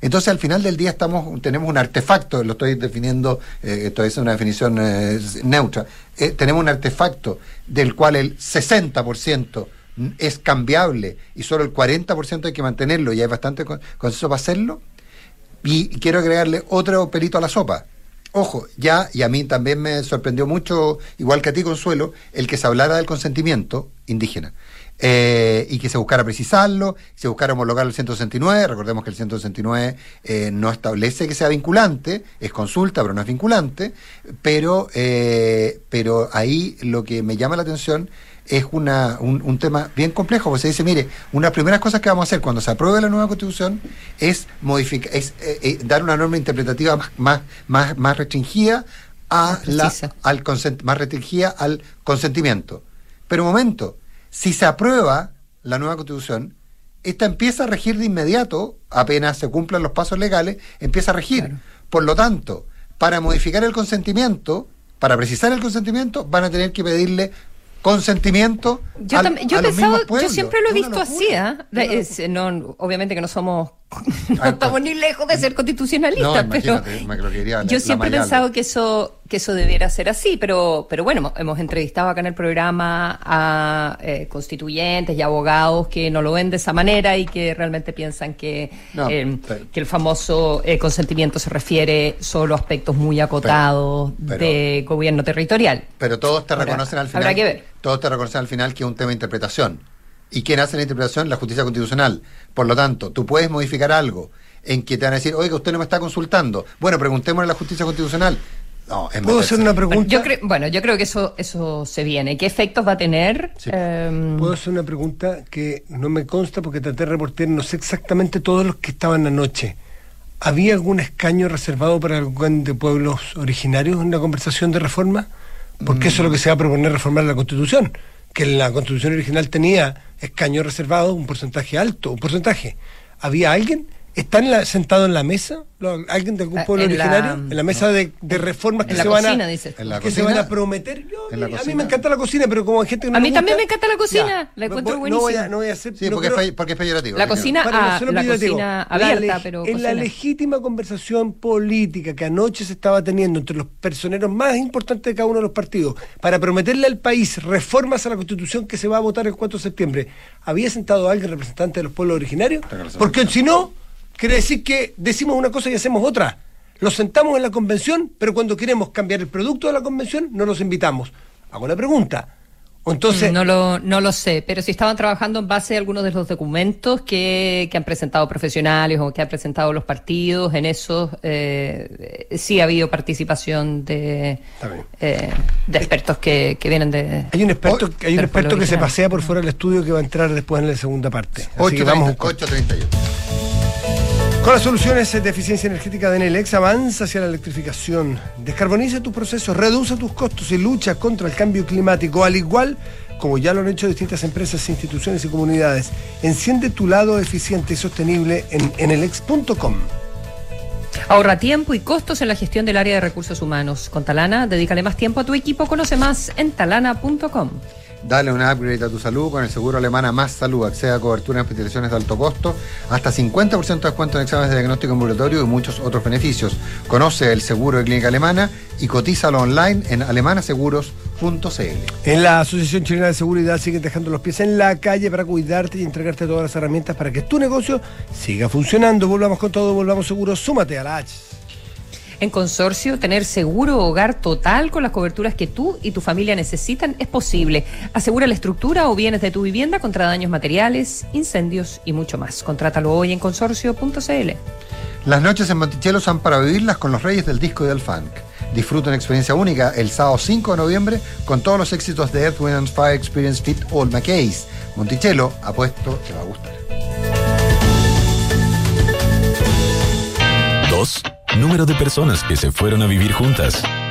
Entonces, al final del día estamos tenemos un artefacto, lo estoy definiendo, eh, esto es una definición eh, neutra, eh, tenemos un artefacto del cual el 60% es cambiable y solo el 40% hay que mantenerlo y hay bastante consenso para hacerlo. Y quiero agregarle otro pelito a la sopa. Ojo, ya, y a mí también me sorprendió mucho, igual que a ti, Consuelo, el que se hablara del consentimiento indígena. Eh, y que se buscara precisarlo, se buscara homologar el 169, recordemos que el 169 eh, no establece que sea vinculante, es consulta, pero no es vinculante, pero, eh, pero ahí lo que me llama la atención es una, un, tema bien complejo, porque se dice, mire, una de las primeras cosas que vamos a hacer cuando se apruebe la nueva constitución es, modificar, es dar una norma interpretativa más, más, más, restringida a la, al más restringida al consentimiento. Pero un momento, si se aprueba la nueva constitución, esta empieza a regir de inmediato, apenas se cumplan los pasos legales, empieza a regir. Por lo tanto, para modificar el consentimiento, para precisar el consentimiento, van a tener que pedirle consentimiento. Yo, yo, yo siempre lo he visto así, ¿eh? no, obviamente que no somos no estamos ni lejos de ser constitucionalistas, pero yo siempre he pensado que eso que eso debiera ser así, pero pero bueno, hemos entrevistado acá en el programa a eh, constituyentes y abogados que no lo ven de esa manera y que realmente piensan que, eh, que el famoso eh, consentimiento se refiere solo a aspectos muy acotados de gobierno territorial. Pero todos te reconocen al final. Habrá que ver. Todos te reconocen al final que es un tema de interpretación ¿Y quién hace la interpretación? La justicia constitucional. Por lo tanto, tú puedes modificar algo en que te van a decir, oiga, usted no me está consultando. Bueno, preguntémosle a la justicia constitucional. No, ¿Puedo hacer una pregunta? Yo bueno, yo creo que eso, eso se viene. ¿Qué efectos va a tener? Em, Puedo hacer una pregunta que no me consta porque traté de reportar, no sé exactamente todos los que estaban anoche. ¿Había algún escaño reservado para algún de pueblos originarios en la conversación de reforma? Porque eso es lo que se va a proponer reformar la Constitución que la constitución original tenía escaños reservados, un porcentaje alto, un porcentaje. ¿Había alguien ¿Están sentados en la mesa? ¿Alguien de algún ah, pueblo originario? en la mesa de, reformas que, se, van a, que se van a prometer. a mí me encanta la cocina, pero como hay gente que no A mí también me encanta la cocina. La encuentro buenísima. No voy a, no voy a hacer. Sí, porque, es, porque es peyorativo. La cocina, ah, la cocina abierta, pero. En la legítima conversación política que anoche se estaba teniendo entre los personeros más importantes de cada uno de los partidos para prometerle al país reformas a la constitución que se va a votar el 4 de septiembre, ¿había sentado alguien representante de los pueblos originarios? Porque si no quiere decir que decimos una cosa y hacemos otra. Los sentamos en la convención, pero cuando queremos cambiar el producto de la convención, no los invitamos. Hago la pregunta. Entonces, no lo, no lo sé, pero si estaban trabajando en base a algunos de los documentos que, que han presentado profesionales o que han presentado los partidos, en esos eh, sí ha habido participación de, eh, de expertos que, que vienen de... Hay un experto, hay un experto que se pasea por fuera del estudio que va a entrar después en la segunda parte. 8.38. Con las soluciones de eficiencia energética de Enel avanza hacia la electrificación. Descarboniza tus procesos, reduce tus costos y lucha contra el cambio climático, al igual como ya lo han hecho distintas empresas, instituciones y comunidades. Enciende tu lado eficiente y sostenible en enelex.com. Ahorra tiempo y costos en la gestión del área de recursos humanos. Con Talana, dedícale más tiempo a tu equipo. Conoce más en talana.com. Dale un upgrade a tu salud con el seguro alemana Más Salud. Acceda a cobertura en hospitalizaciones de alto costo, hasta 50% de descuento en exámenes de diagnóstico ambulatorio y muchos otros beneficios. Conoce el seguro de clínica alemana y cotízalo online en alemanaseguros.cl. En la Asociación Chilena de Seguridad siguen dejando los pies en la calle para cuidarte y entregarte todas las herramientas para que tu negocio siga funcionando. Volvamos con todo, volvamos seguros. Súmate a la H. En Consorcio, tener seguro hogar total con las coberturas que tú y tu familia necesitan es posible. Asegura la estructura o bienes de tu vivienda contra daños materiales, incendios y mucho más. Contrátalo hoy en consorcio.cl. Las noches en Monticello son para vivirlas con los reyes del disco y del funk. Disfruta una experiencia única el sábado 5 de noviembre con todos los éxitos de Earth, Wind Fire Experience Fit All McKays. Monticello, apuesto, te va a gustar. Dos Número de personas que se fueron a vivir juntas.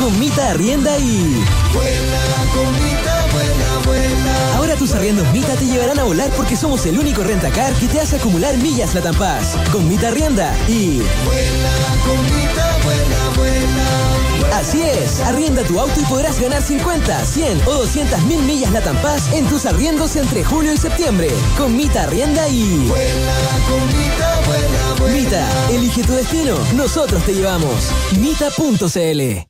Comita Arrienda y... Vuela, comita, vuela, vuela. Ahora tus arriendos Mita te llevarán a volar porque somos el único rentacar que te hace acumular millas Latam Paz. Con Mita Arrienda y... Vuela, comita, vuela, vuela. Así es, arrienda tu auto y podrás ganar 50, 100 o 200 mil millas Latam Paz en tus arriendos entre julio y septiembre. Con Mita Arrienda y... Vuela, comita, vuela, vuela. Mita, elige tu destino, nosotros te llevamos. Mita.cl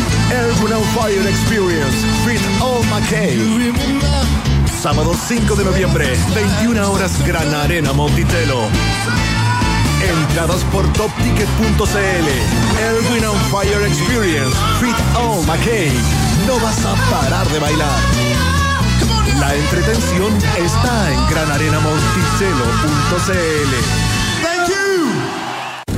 Urban on Fire Experience, Fit All McKay. Sábado 5 de noviembre, 21 horas, Gran Arena Monticello. Entradas por topticket.cl. Erwin on Fire Experience, Fit All McKay. No vas a parar de bailar. La entretención está en granarenamonticello.cl.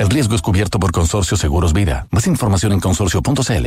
El riesgo es cubierto por Consorcio Seguros Vida. Más información en consorcio.cl.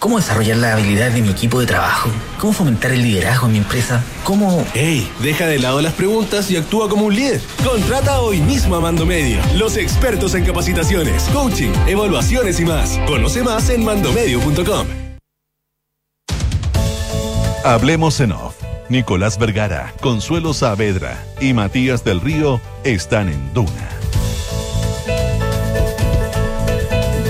¿Cómo desarrollar la habilidad de mi equipo de trabajo? ¿Cómo fomentar el liderazgo en mi empresa? ¿Cómo...? ¡Ey! Deja de lado las preguntas y actúa como un líder. Contrata hoy mismo a Mando Medio, los expertos en capacitaciones, coaching, evaluaciones y más. Conoce más en mandomedio.com. Hablemos en off. Nicolás Vergara, Consuelo Saavedra y Matías del Río están en Duna.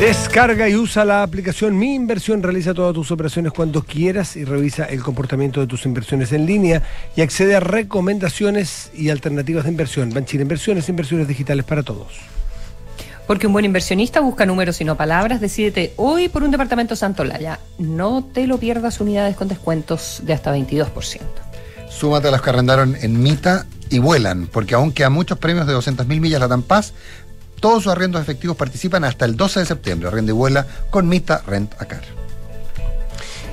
Descarga y usa la aplicación Mi Inversión. Realiza todas tus operaciones cuando quieras y revisa el comportamiento de tus inversiones en línea y accede a recomendaciones y alternativas de inversión. Banchir Inversiones, inversiones digitales para todos. Porque un buen inversionista busca números y no palabras. Decídete hoy por un departamento Santolaya. No te lo pierdas unidades con descuentos de hasta 22%. Súmate a los que arrendaron en Mita y vuelan, porque aún quedan muchos premios de 200.000 millas Latam Paz, todos sus arrendos efectivos participan hasta el 12 de septiembre. Arrenda y vuela con Mita Rent a Car.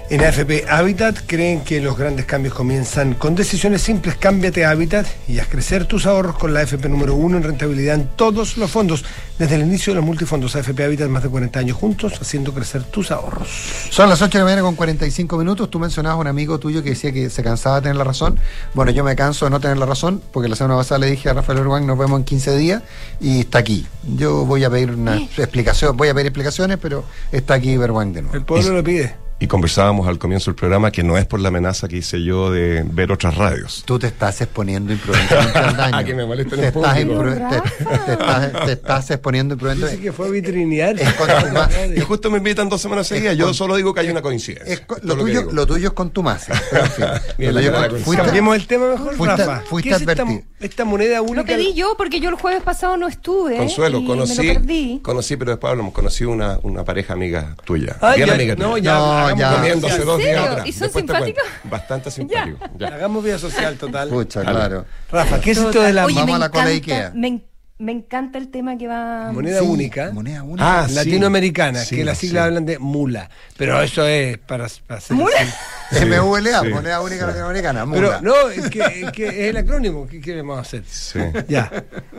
En AFP Habitat creen que los grandes cambios comienzan con decisiones simples. Cámbiate a Habitat y haz crecer tus ahorros con la AFP número uno en rentabilidad en todos los fondos. Desde el inicio de los multifondos AFP Habitat, más de 40 años juntos, haciendo crecer tus ahorros. Son las 8 de la mañana con 45 minutos. Tú mencionabas a un amigo tuyo que decía que se cansaba de tener la razón. Bueno, yo me canso de no tener la razón porque la semana pasada le dije a Rafael Urbán nos vemos en 15 días y está aquí. Yo voy a pedir una explicación, voy a pedir explicaciones, pero está aquí Berwang de nuevo. El pueblo lo pide. Y conversábamos al comienzo del programa que no es por la amenaza que hice yo de ver otras radios. Tú te estás exponiendo imprudentemente al daño. A que me molesten te estás, te, te estás, te estás exponiendo imprudentemente. Dice que fue. Es ma- Y justo me invitan dos semanas seguidas. Yo solo digo que hay una coincidencia. es lo, tuyo, lo tuyo es lo tuyo la con- coincidencia. fuiste- Cambiemos el tema mejor, Fuiste- Rafa. fuiste ¿Qué es esta, advertido. esta moneda única? Lo pedí yo porque yo el jueves pasado no estuve. Consuelo, y conocí, Me lo perdí. conocí, pero después hablamos, conocí una, una pareja amiga tuya. Ah, bien ya, amiga no, tuya. ya, No, hagamos ya. Comiendo hace ¿En dos días atrás. ¿Y son simpáticos? Bastante simpático. Ya. Hagamos vida social total. Pucha, claro. Rafa, ¿qué es esto de la Vamos me a la cola de encanta- Ikea. Me, en- me encanta el tema que va. moneda Sí, única? Moneda única. Ah, sí. latinoamericana, Sí, que las siglas sí. hablan de mula. Pero eso es para, para hacer ¿Mula? sí. moneda única latinoamericana. Pero mula. no, es que, es que es el acrónimo. ¿Qué queremos hacer? Sí. Ya.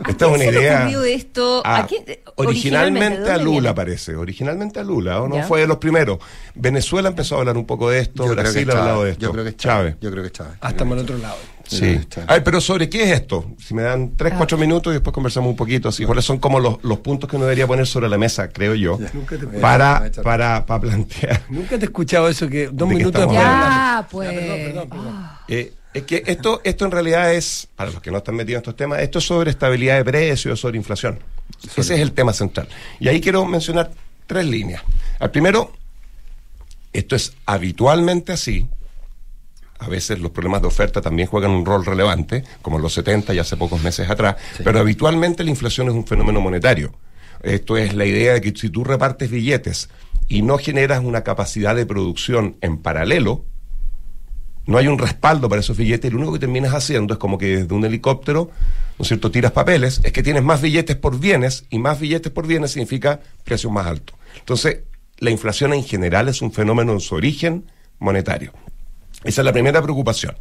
Esta es una idea. esto? Ah, ¿A quién- originalmente ¿de a Lula viene? parece, originalmente a Lula, ¿o no Ya. fue de los primeros. Venezuela empezó a hablar un poco de esto, Yo Brasil ha hablado de esto. Yo creo que es Chávez. Chávez. Yo creo que es Chávez. Hasta por el otro lado. Sí. Ay, pero sobre qué es esto? Si me dan tres, cuatro minutos y después conversamos un poquito. Así, ¿Cuáles son como los, los puntos que uno debería poner sobre la mesa, creo yo, Nunca te, para, para, para plantear? nunca te he escuchado eso que dos ¿De qué minutos hablamos. Ya, pues. perdón, perdón, perdón. Eh, es que esto, esto en realidad es, para los que no están metidos en estos temas, esto es sobre estabilidad de precios, sobre inflación. Ese es el tema central. Y ahí quiero mencionar tres líneas. Al primero, esto es habitualmente así. A veces los problemas de oferta también juegan un rol relevante, como en los 70 y hace pocos meses atrás, pero habitualmente la inflación es un fenómeno monetario. Esto es la idea de que si tú repartes billetes y no generas una capacidad de producción en paralelo, no hay un respaldo para esos billetes y lo único que terminas haciendo es como que desde un helicóptero, ¿no es cierto?, tiras papeles, es que tienes más billetes por bienes y más billetes por bienes significa precios más altos. Entonces, la inflación en general es un fenómeno en su origen monetario. Esa es la primera preocupación.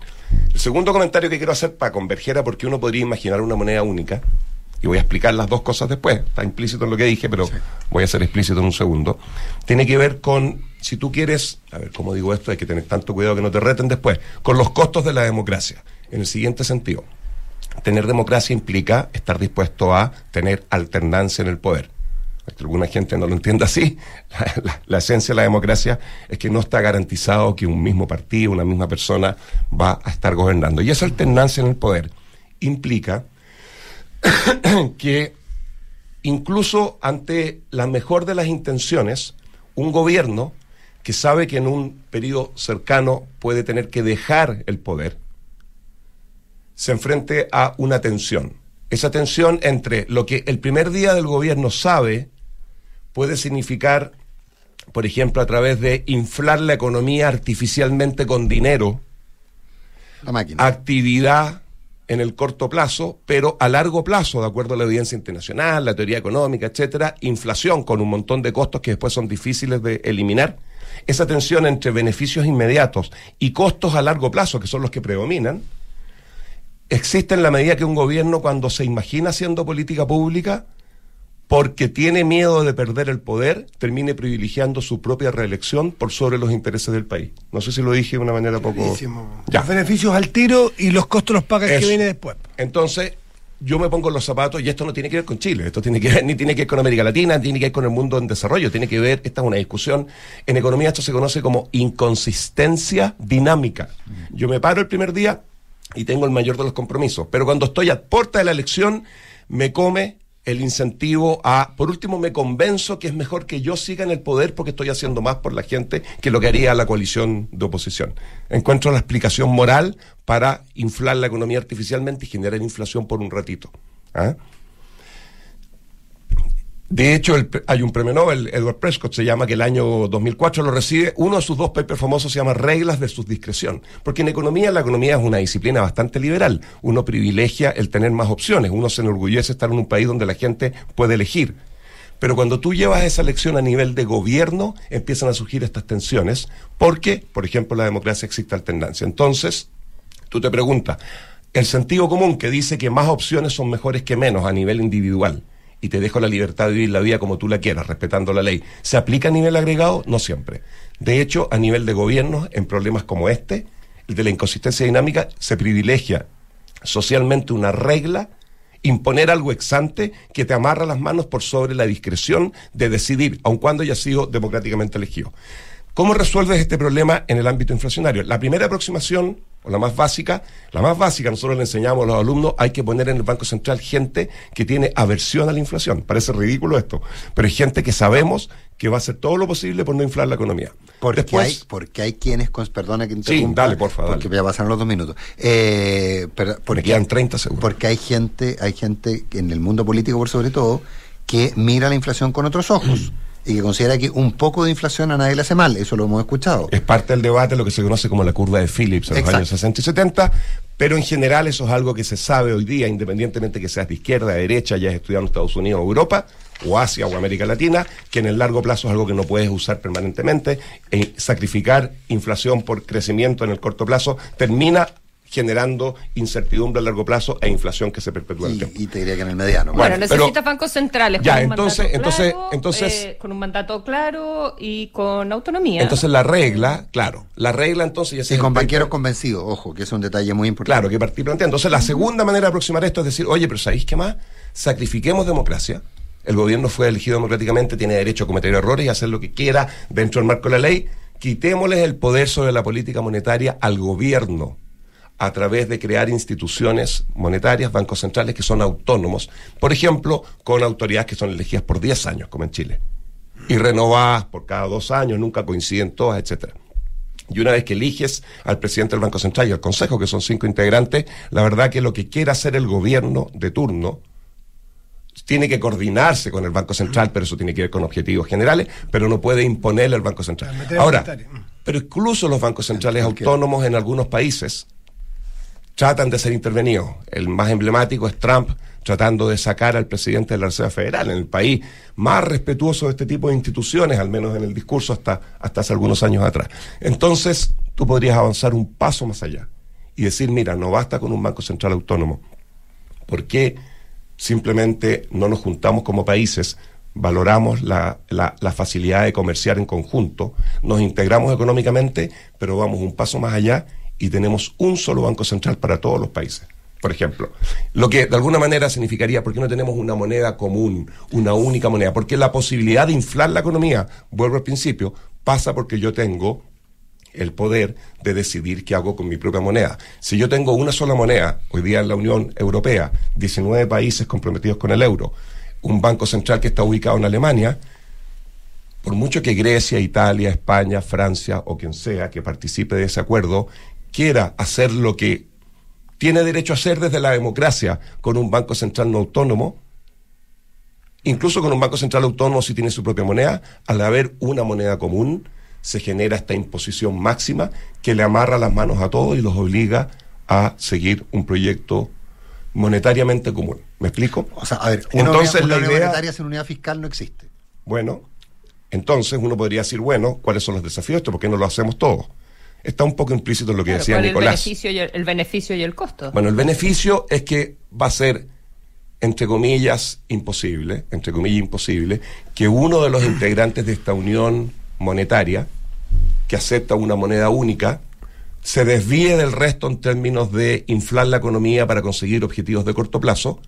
El segundo comentario que quiero hacer para converger a por qué uno podría imaginar una moneda única, y voy a explicar las dos cosas después, está implícito en lo que dije, pero voy a ser explícito en un segundo, tiene que ver con, si tú quieres, a ver, ¿cómo digo esto? Hay que tener tanto cuidado que no te reten después, con los costos de la democracia, en el siguiente sentido. Tener democracia implica estar dispuesto a tener alternancia en el poder. Que alguna gente no lo entienda así. La, esencia de la democracia es que no está garantizado que un mismo partido, una misma persona va a estar gobernando. Y esa alternancia en el poder implica que incluso ante la mejor de las intenciones, un gobierno que sabe que en un periodo cercano puede tener que dejar el poder, se enfrente a una tensión. Esa tensión entre lo que el primer día del gobierno sabe puede significar, por ejemplo, a través de inflar la economía artificialmente con dinero, La máquina. actividad en el corto plazo, pero a largo plazo, de acuerdo a la evidencia internacional, la teoría económica, etcétera, inflación con un montón de costos que después son difíciles de eliminar. Esa tensión entre beneficios inmediatos y costos a largo plazo, que son los que predominan, existe en la medida que un gobierno cuando se imagina haciendo política pública, porque tiene miedo de perder el poder, termine privilegiando su propia reelección por sobre los intereses del país. No sé si lo dije de una manera poco... Ya. Los beneficios al tiro y los costos los paga el que viene después. Entonces, yo me pongo los zapatos, y esto no tiene que ver con Chile, esto tiene que ver, ni tiene que ver con América Latina, ni tiene que ver con el mundo en desarrollo, tiene que ver, esta es una discusión, en economía esto se conoce como inconsistencia dinámica. Yo me paro el primer día y tengo el mayor de los compromisos, pero cuando estoy a puerta de la elección, me come el incentivo a, por último, me convenzo que es mejor que yo siga en el poder porque estoy haciendo más por la gente que lo que haría la coalición de oposición. Encuentro la explicación moral para inflar la economía artificialmente y generar inflación por un ratito. ¿ah? De hecho, el hay un premio Nobel, Edward Prescott se llama, que el año 2004 lo recibe. Uno de sus dos papers famosos se llama Reglas de discreción. Porque en economía, la economía es una disciplina bastante liberal. Uno privilegia el tener más opciones. Uno se enorgullece estar en un país donde la gente puede elegir. Pero cuando tú llevas esa elección a nivel de gobierno, empiezan a surgir estas tensiones. Porque, por ejemplo, en la democracia existe alternancia. Entonces, tú te preguntas, el sentido común que dice que más opciones son mejores que menos a nivel individual y te dejo la libertad de vivir la vida como tú la quieras, respetando la ley, ¿se aplica a nivel agregado? No siempre. De hecho, a nivel de gobierno, en problemas como este, el de la inconsistencia dinámica, se privilegia socialmente una regla, imponer algo exante que te amarra las manos por sobre la discreción de decidir, aun cuando haya sido democráticamente elegido. ¿Cómo resuelves este problema en el ámbito inflacionario? La primera aproximación, o la más básica, la más básica, nosotros le enseñamos a los alumnos, hay que poner en el Banco Central gente que tiene aversión a la inflación. Parece ridículo esto, pero hay gente que sabemos que va a hacer todo lo posible por no inflar la economía. Porque, Después- hay, porque hay quienes, perdona que Sí, interrumpa, dale, por favor, Porque ya pasaron los dos minutos. Eh, pero- porque, quedan 30 segundos. Porque hay gente, hay gente en el mundo político, por sobre todo, que mira la inflación con otros ojos y que considera que un poco de inflación a nadie le hace mal. Eso lo hemos escuchado. Es parte del debate lo que se conoce como la curva de Phillips en los años 60 y 70, pero en general eso es algo que se sabe hoy día, independientemente que seas de izquierda, de derecha, ya has estudiado en Estados Unidos o Europa, o Asia o América Latina, que en el largo plazo es algo que no puedes usar permanentemente. E sacrificar inflación por crecimiento en el corto plazo termina generando incertidumbre a largo plazo e inflación que se perpetúa en el tiempo. Y te diría que en el mediano. Bueno, Bueno, necesitas bancos centrales Ya, con un entonces- mandato entonces- claro, entonces- eh, con un mandato claro y con autonomía. Entonces la regla, claro, la regla entonces ya Y con banqueros convencidos, ojo, que es un detalle muy importante. Claro, que partí planteando. Entonces, la segunda manera de aproximar esto es decir, oye, pero ¿sabéis qué más? Sacrifiquemos democracia. El gobierno fue elegido democráticamente, tiene derecho a cometer errores y hacer lo que quiera dentro del marco de la ley. Quitémosles el poder sobre la política monetaria al gobierno a través de crear instituciones monetarias, bancos centrales que son autónomos, por ejemplo, con autoridades que son elegidas por 10 años, como en Chile, y renovadas por cada dos años, nunca coinciden todas, etcétera. Y una vez que eliges al presidente del Banco Central y al Consejo, que son cinco integrantes, la verdad que lo que quiera hacer el gobierno de turno tiene que coordinarse con el Banco Central, pero eso tiene que ver con objetivos generales, pero no puede imponerle al Banco Central. Ahora, pero incluso los bancos centrales autónomos en algunos países tratan de ser intervenidos. El más emblemático es Trump tratando de sacar al presidente de la Reserva Federal, en el país más respetuoso de este tipo de instituciones, al menos en el discurso hasta, hasta hace algunos años atrás. Entonces, tú podrías avanzar un paso más allá y decir, mira, no basta con un Banco Central Autónomo. ¿Por qué simplemente no nos juntamos como países valoramos la, la, la, facilidad de comerciar en conjunto, nos integramos económicamente, pero vamos un paso más allá y tenemos un solo banco central para todos los países. Por ejemplo, lo que de alguna manera significaría, ¿por qué no tenemos una moneda común, una única moneda? Porque la posibilidad de inflar la economía, vuelvo al principio, pasa porque yo tengo el poder de decidir qué hago con mi propia moneda. Si yo tengo una sola moneda, hoy día en la Unión Europea, 19 países comprometidos con el euro, un banco central que está ubicado en Alemania, por mucho que Grecia, Italia, España, Francia o quien sea que participe de ese acuerdo quiera hacer lo que tiene derecho a hacer desde la democracia con un banco central no autónomo, incluso con un banco central autónomo si tiene su propia moneda, al haber una moneda común, se genera esta imposición máxima que le amarra las manos a todos y los obliga a seguir un proyecto monetariamente común. ¿Me explico? O sea, a ver, una entonces unidad, una la unidad idea, monetaria sin unidad fiscal no existe. bueno, entonces uno podría decir, bueno, ¿cuáles son los desafíos de esto? ¿Por qué no lo hacemos todos? Está un poco implícito en lo que Claro, decía ¿cuál es el Nicolás. beneficio, y el, el beneficio y el costo? Bueno, el beneficio es que va a ser, entre comillas, imposible, entre comillas, imposible, que uno de los integrantes de esta unión monetaria, que acepta una moneda única, se desvíe del resto en términos de inflar la economía para conseguir objetivos de corto plazo,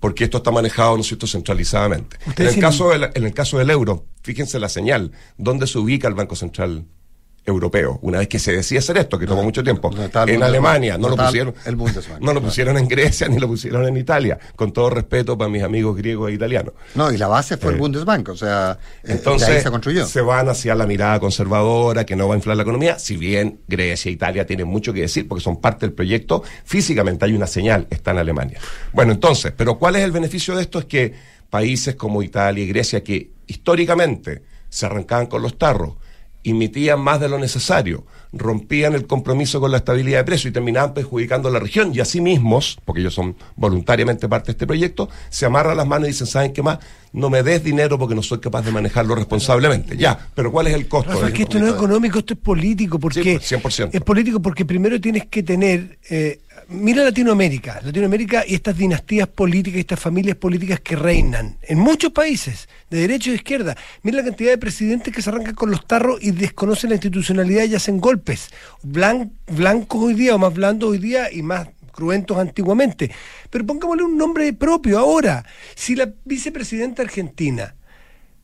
porque esto está manejado, ¿no es cierto?, centralizadamente. En el, caso del, en el caso del euro, fíjense la señal, ¿dónde se ubica el Banco Central Europeo? Una vez que se decide hacer esto, que tomó mucho tiempo, en. Alemania, no No lo pusieron, el Bundesbank. no lo pusieron en Grecia ni lo pusieron en Italia, con todo respeto para mis amigos griegos e italianos. No, y la base fue Eh, el Bundesbank, o sea, eh, de Entonces ahí se construyó. se van hacia la mirada conservadora que no va a inflar la economía, si bien Grecia e Italia tienen mucho que decir porque son parte del proyecto, físicamente hay una señal, está en Alemania. Bueno, entonces, pero ¿cuál es el beneficio de esto? Es que países como Italia y Grecia que históricamente se arrancaban con los tarros, emitían más de lo necesario, rompían el compromiso con la estabilidad de precio y terminaban perjudicando a la región y así mismos, porque ellos son voluntariamente parte de este proyecto, se amarran las manos y dicen, ¿saben qué más? No me des dinero porque no soy capaz de manejarlo responsablemente. Ya, pero ¿cuál es el costo? Rafa, es que esto no es económico, esto es político, porque Sí, pues, 100%. es político porque primero tienes que tener, eh, mira Latinoamérica, Latinoamérica y estas dinastías políticas, estas familias políticas que reinan en muchos países, de derecha y de izquierda. Mira la cantidad de presidentes que se arrancan con los tarros y desconocen la institucionalidad y hacen golpes. Blan- blancos hoy día o más blandos hoy día y más cruentos antiguamente. Pero pongámosle un nombre propio ahora. Si la vicepresidenta argentina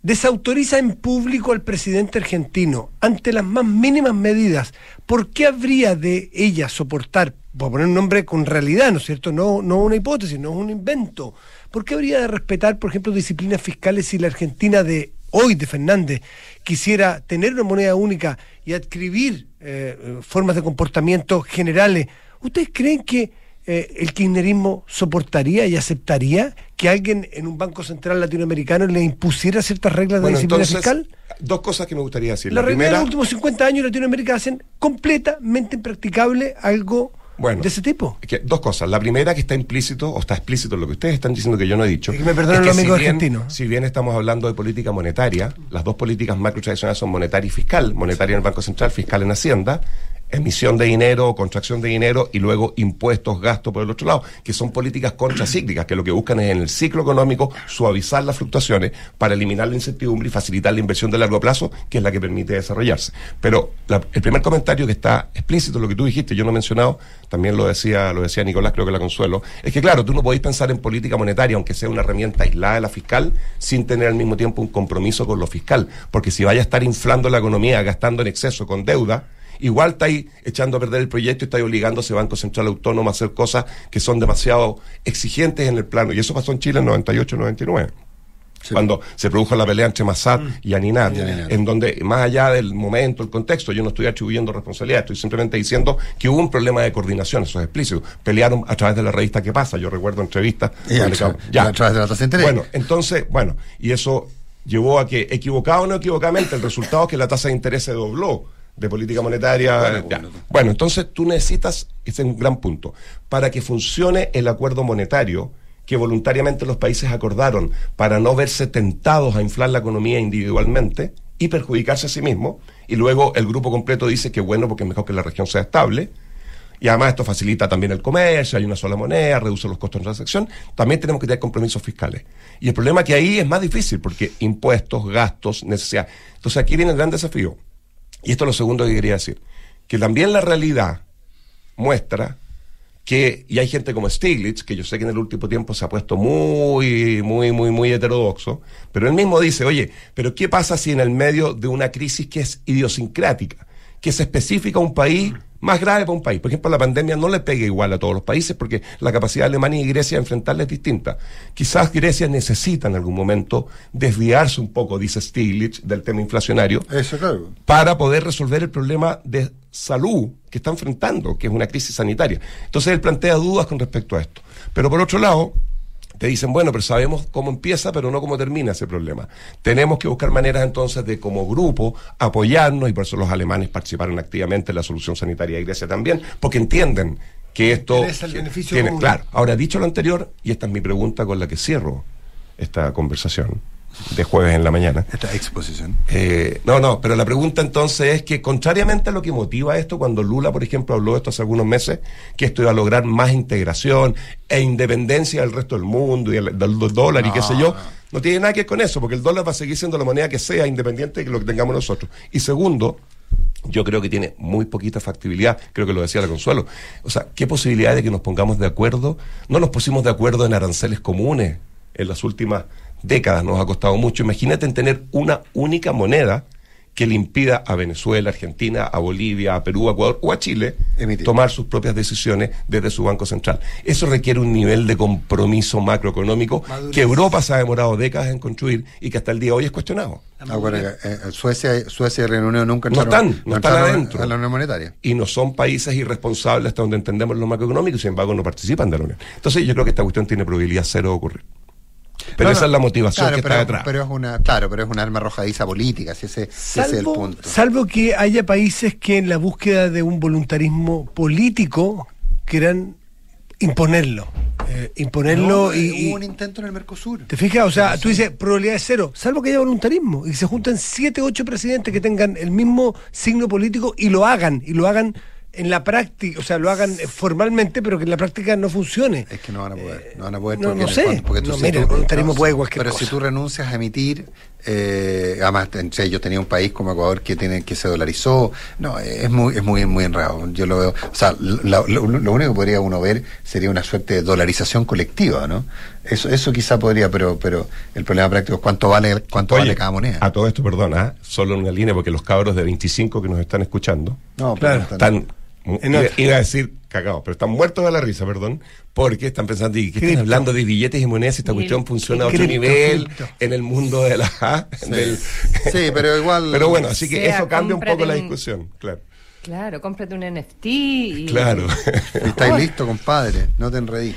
desautoriza en público al presidente argentino ante las más mínimas medidas, ¿por qué habría de ella soportar, a poner un nombre con realidad, ¿no es cierto? No, no una hipótesis, no es un invento. ¿Por qué habría de respetar, por ejemplo, disciplinas fiscales si la Argentina de hoy, de Fernández, quisiera tener una moneda única y adscribir eh, formas de comportamiento generales? ¿Ustedes creen que eh, el kirchnerismo soportaría y aceptaría que alguien en un banco central latinoamericano le impusiera ciertas reglas de Bueno, disciplina entonces, fiscal? dos cosas que me gustaría decir. La La, regla de los últimos 50 años en Latinoamérica hacen completamente impracticable algo Bueno, de ese tipo. que dos cosas. La primera que está implícito, o está explícito en lo que ustedes están diciendo que yo no he dicho. Y que me perdonen los si amigos argentinos. Si bien estamos hablando de política monetaria, las dos políticas macro tradicionales son monetaria y fiscal. Monetaria en el Banco Central, fiscal en Hacienda. Emisión de dinero, contracción de dinero y luego impuestos, gastos por el otro lado, que son políticas contracíclicas, que lo que buscan es en el ciclo económico suavizar las fluctuaciones para eliminar la incertidumbre y facilitar la inversión de largo plazo, que es la que permite desarrollarse. Pero la- el primer comentario que está explícito lo que tú dijiste, yo no he mencionado, también lo decía, lo decía Nicolás, creo que la consuelo, es que claro, tú no podéis pensar en política monetaria, aunque sea una herramienta aislada de la fiscal, sin tener al mismo tiempo un compromiso con lo fiscal. Porque si vaya a estar inflando la economía, gastando en exceso con deuda, igual estáis echando a perder el proyecto y estáis obligando a ese Banco Central Autónomo a hacer cosas que son demasiado exigentes en el plano. Y eso pasó en Chile en 98-99 cuando se produjo la pelea entre Massad y Aninat, en donde más allá del momento, el contexto, yo no estoy atribuyendo responsabilidad, estoy simplemente diciendo que hubo un problema de coordinación, eso es explícito. Pelearon a través de la revista ¿Qué pasa? Yo recuerdo entrevistas. Y a donde- tra- y a través de la tasa de interés. Bueno, entonces, bueno, y eso llevó a que, equivocado o no equivocadamente, el resultado es que la tasa de interés se dobló de política monetaria. Bueno, entonces tú necesitas, ese es un gran punto, para que funcione el acuerdo monetario, que voluntariamente los países acordaron para no verse tentados a inflar la economía individualmente y perjudicarse a sí mismos, y luego el grupo completo dice que bueno porque es mejor que la región sea estable, y además esto facilita también el comercio, hay una sola moneda, reduce los costos de transacción, también tenemos que tener compromisos fiscales. Y el problema es que ahí es más difícil, porque impuestos, gastos, necesidad. Entonces aquí viene el gran desafío, y esto es lo segundo que quería decir, que también la realidad muestra que, y hay gente como Stiglitz, que yo sé que en el último tiempo se ha puesto muy, muy, muy, muy heterodoxo, pero él mismo dice, oye, pero ¿qué pasa si en el medio de una crisis que es idiosincrática, que es específica a un país, más grave para un país? Por ejemplo, la pandemia no le pega igual a todos los países porque la capacidad de Alemania y Grecia de enfrentarla es distinta. Quizás Grecia necesita en algún momento desviarse un poco, dice Stiglitz, del tema inflacionario, Eso, claro. para poder resolver el problema de salud que está enfrentando, que es una crisis sanitaria. Entonces él plantea dudas con respecto a esto. Pero por otro lado, te dicen, bueno, pero sabemos cómo empieza, pero no cómo termina ese problema. Tenemos que buscar maneras entonces de como grupo apoyarnos, y por eso los alemanes participaron activamente en la solución sanitaria de Grecia también, porque entienden que esto el beneficio tiene, común. claro. Ahora, dicho lo anterior, y esta es mi pregunta con la que cierro esta conversación de jueves en la mañana. Esta exposición. Eh, no, no, pero la pregunta entonces es que, contrariamente a lo que motiva esto, cuando Lula, por ejemplo, habló de esto hace algunos meses, que esto iba a lograr más integración e independencia del resto del mundo y el, del, del dólar y qué sé yo, no tiene nada que ver con eso, porque el dólar va a seguir siendo la moneda que sea, independiente de lo que tengamos nosotros. Y segundo, yo creo que tiene muy poquita factibilidad, creo que lo decía la Consuelo. O sea, ¿qué posibilidad de que nos pongamos de acuerdo? No nos pusimos de acuerdo en aranceles comunes en las últimas décadas, nos ha costado mucho. Imagínate en tener una única moneda que le impida a Venezuela, Argentina, a Bolivia, a Perú, a Ecuador o a Chile tomar sus propias decisiones desde su Banco Central. Eso requiere un nivel de compromiso macroeconómico Madurez. que Europa se ha demorado décadas en construir y que hasta el día de hoy es cuestionado. Ah, bueno, eh, eh, Suecia, Suecia y Reino Unido nunca No están, no están entraron adentro. a la Unión Monetaria. Y no son países irresponsables hasta donde entendemos lo macroeconómico y sin embargo no participan de la Unión. Entonces yo creo que esta cuestión tiene probabilidad cero de ocurrir. Pero No, esa no, es la motivación claro, que pero, está detrás. Pero es una, claro, pero es una arma arrojadiza política, si ese, es el punto. salvo que haya países que en la búsqueda de un voluntarismo político quieran imponerlo. eh, imponerlo No, y, eh, y- hubo un intento en el Mercosur. ¿Te fijas? O sea, tú dices probabilidad de cero, salvo que haya voluntarismo y se juntan siete, ocho presidentes que tengan el mismo signo político y lo hagan, y lo hagan en la práctica, o sea, lo hagan eh, formalmente, pero que en la práctica no funcione. Es que no van a poder, no van a poder. no- porque no sé. fondo- porque tú- No, si mira, tú- voluntarismo puede cualquier Pero cosa. si tú renuncias a emitir, eh, además, yo tenía un país como Ecuador que tiene que se dolarizó, no, es muy, es muy, muy enredado. Yo lo veo, o sea, lo, lo- lo único que podría uno ver sería una suerte de dolarización colectiva, ¿no? Eso, eso quizá podría, pero, pero el problema práctico es cuánto vale, cuánto Oye, vale cada moneda. A todo esto, perdona, ¿ah? solo en una línea, porque los cabros de 25 que nos están escuchando No, Claro. están, iba, otra. iba a decir cagados, pero están muertos de la risa, perdón, porque están pensando, ¿y qué están Cripto. hablando de billetes y monedas si esta cuestión funciona a otro cripto, nivel cripto. en el mundo de la... ¿ah? del- Sí, pero igual. Pero bueno, así que Sea, eso cambia un poco la discusión, claro. Claro, cómprate un NFT y... Claro. Y estáis listos, compadre, no te enredí.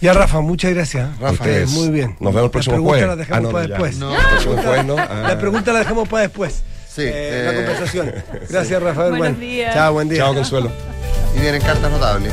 Ya, Rafa, muchas gracias. ¿eh? Rafa, Eh, Ustedes. muy bien. Nos vemos el próximo preguntas jueves. las dejamos Ah, no, para ya. después. No. El próximo jueves, ¿no? Ah. La pregunta la dejamos para después. Sí, Eh, la eh, conversación. Gracias, Rafael. Buenos Bueno. días. Chao, buen día. Chao, Consuelo. Y vienen cartas notables.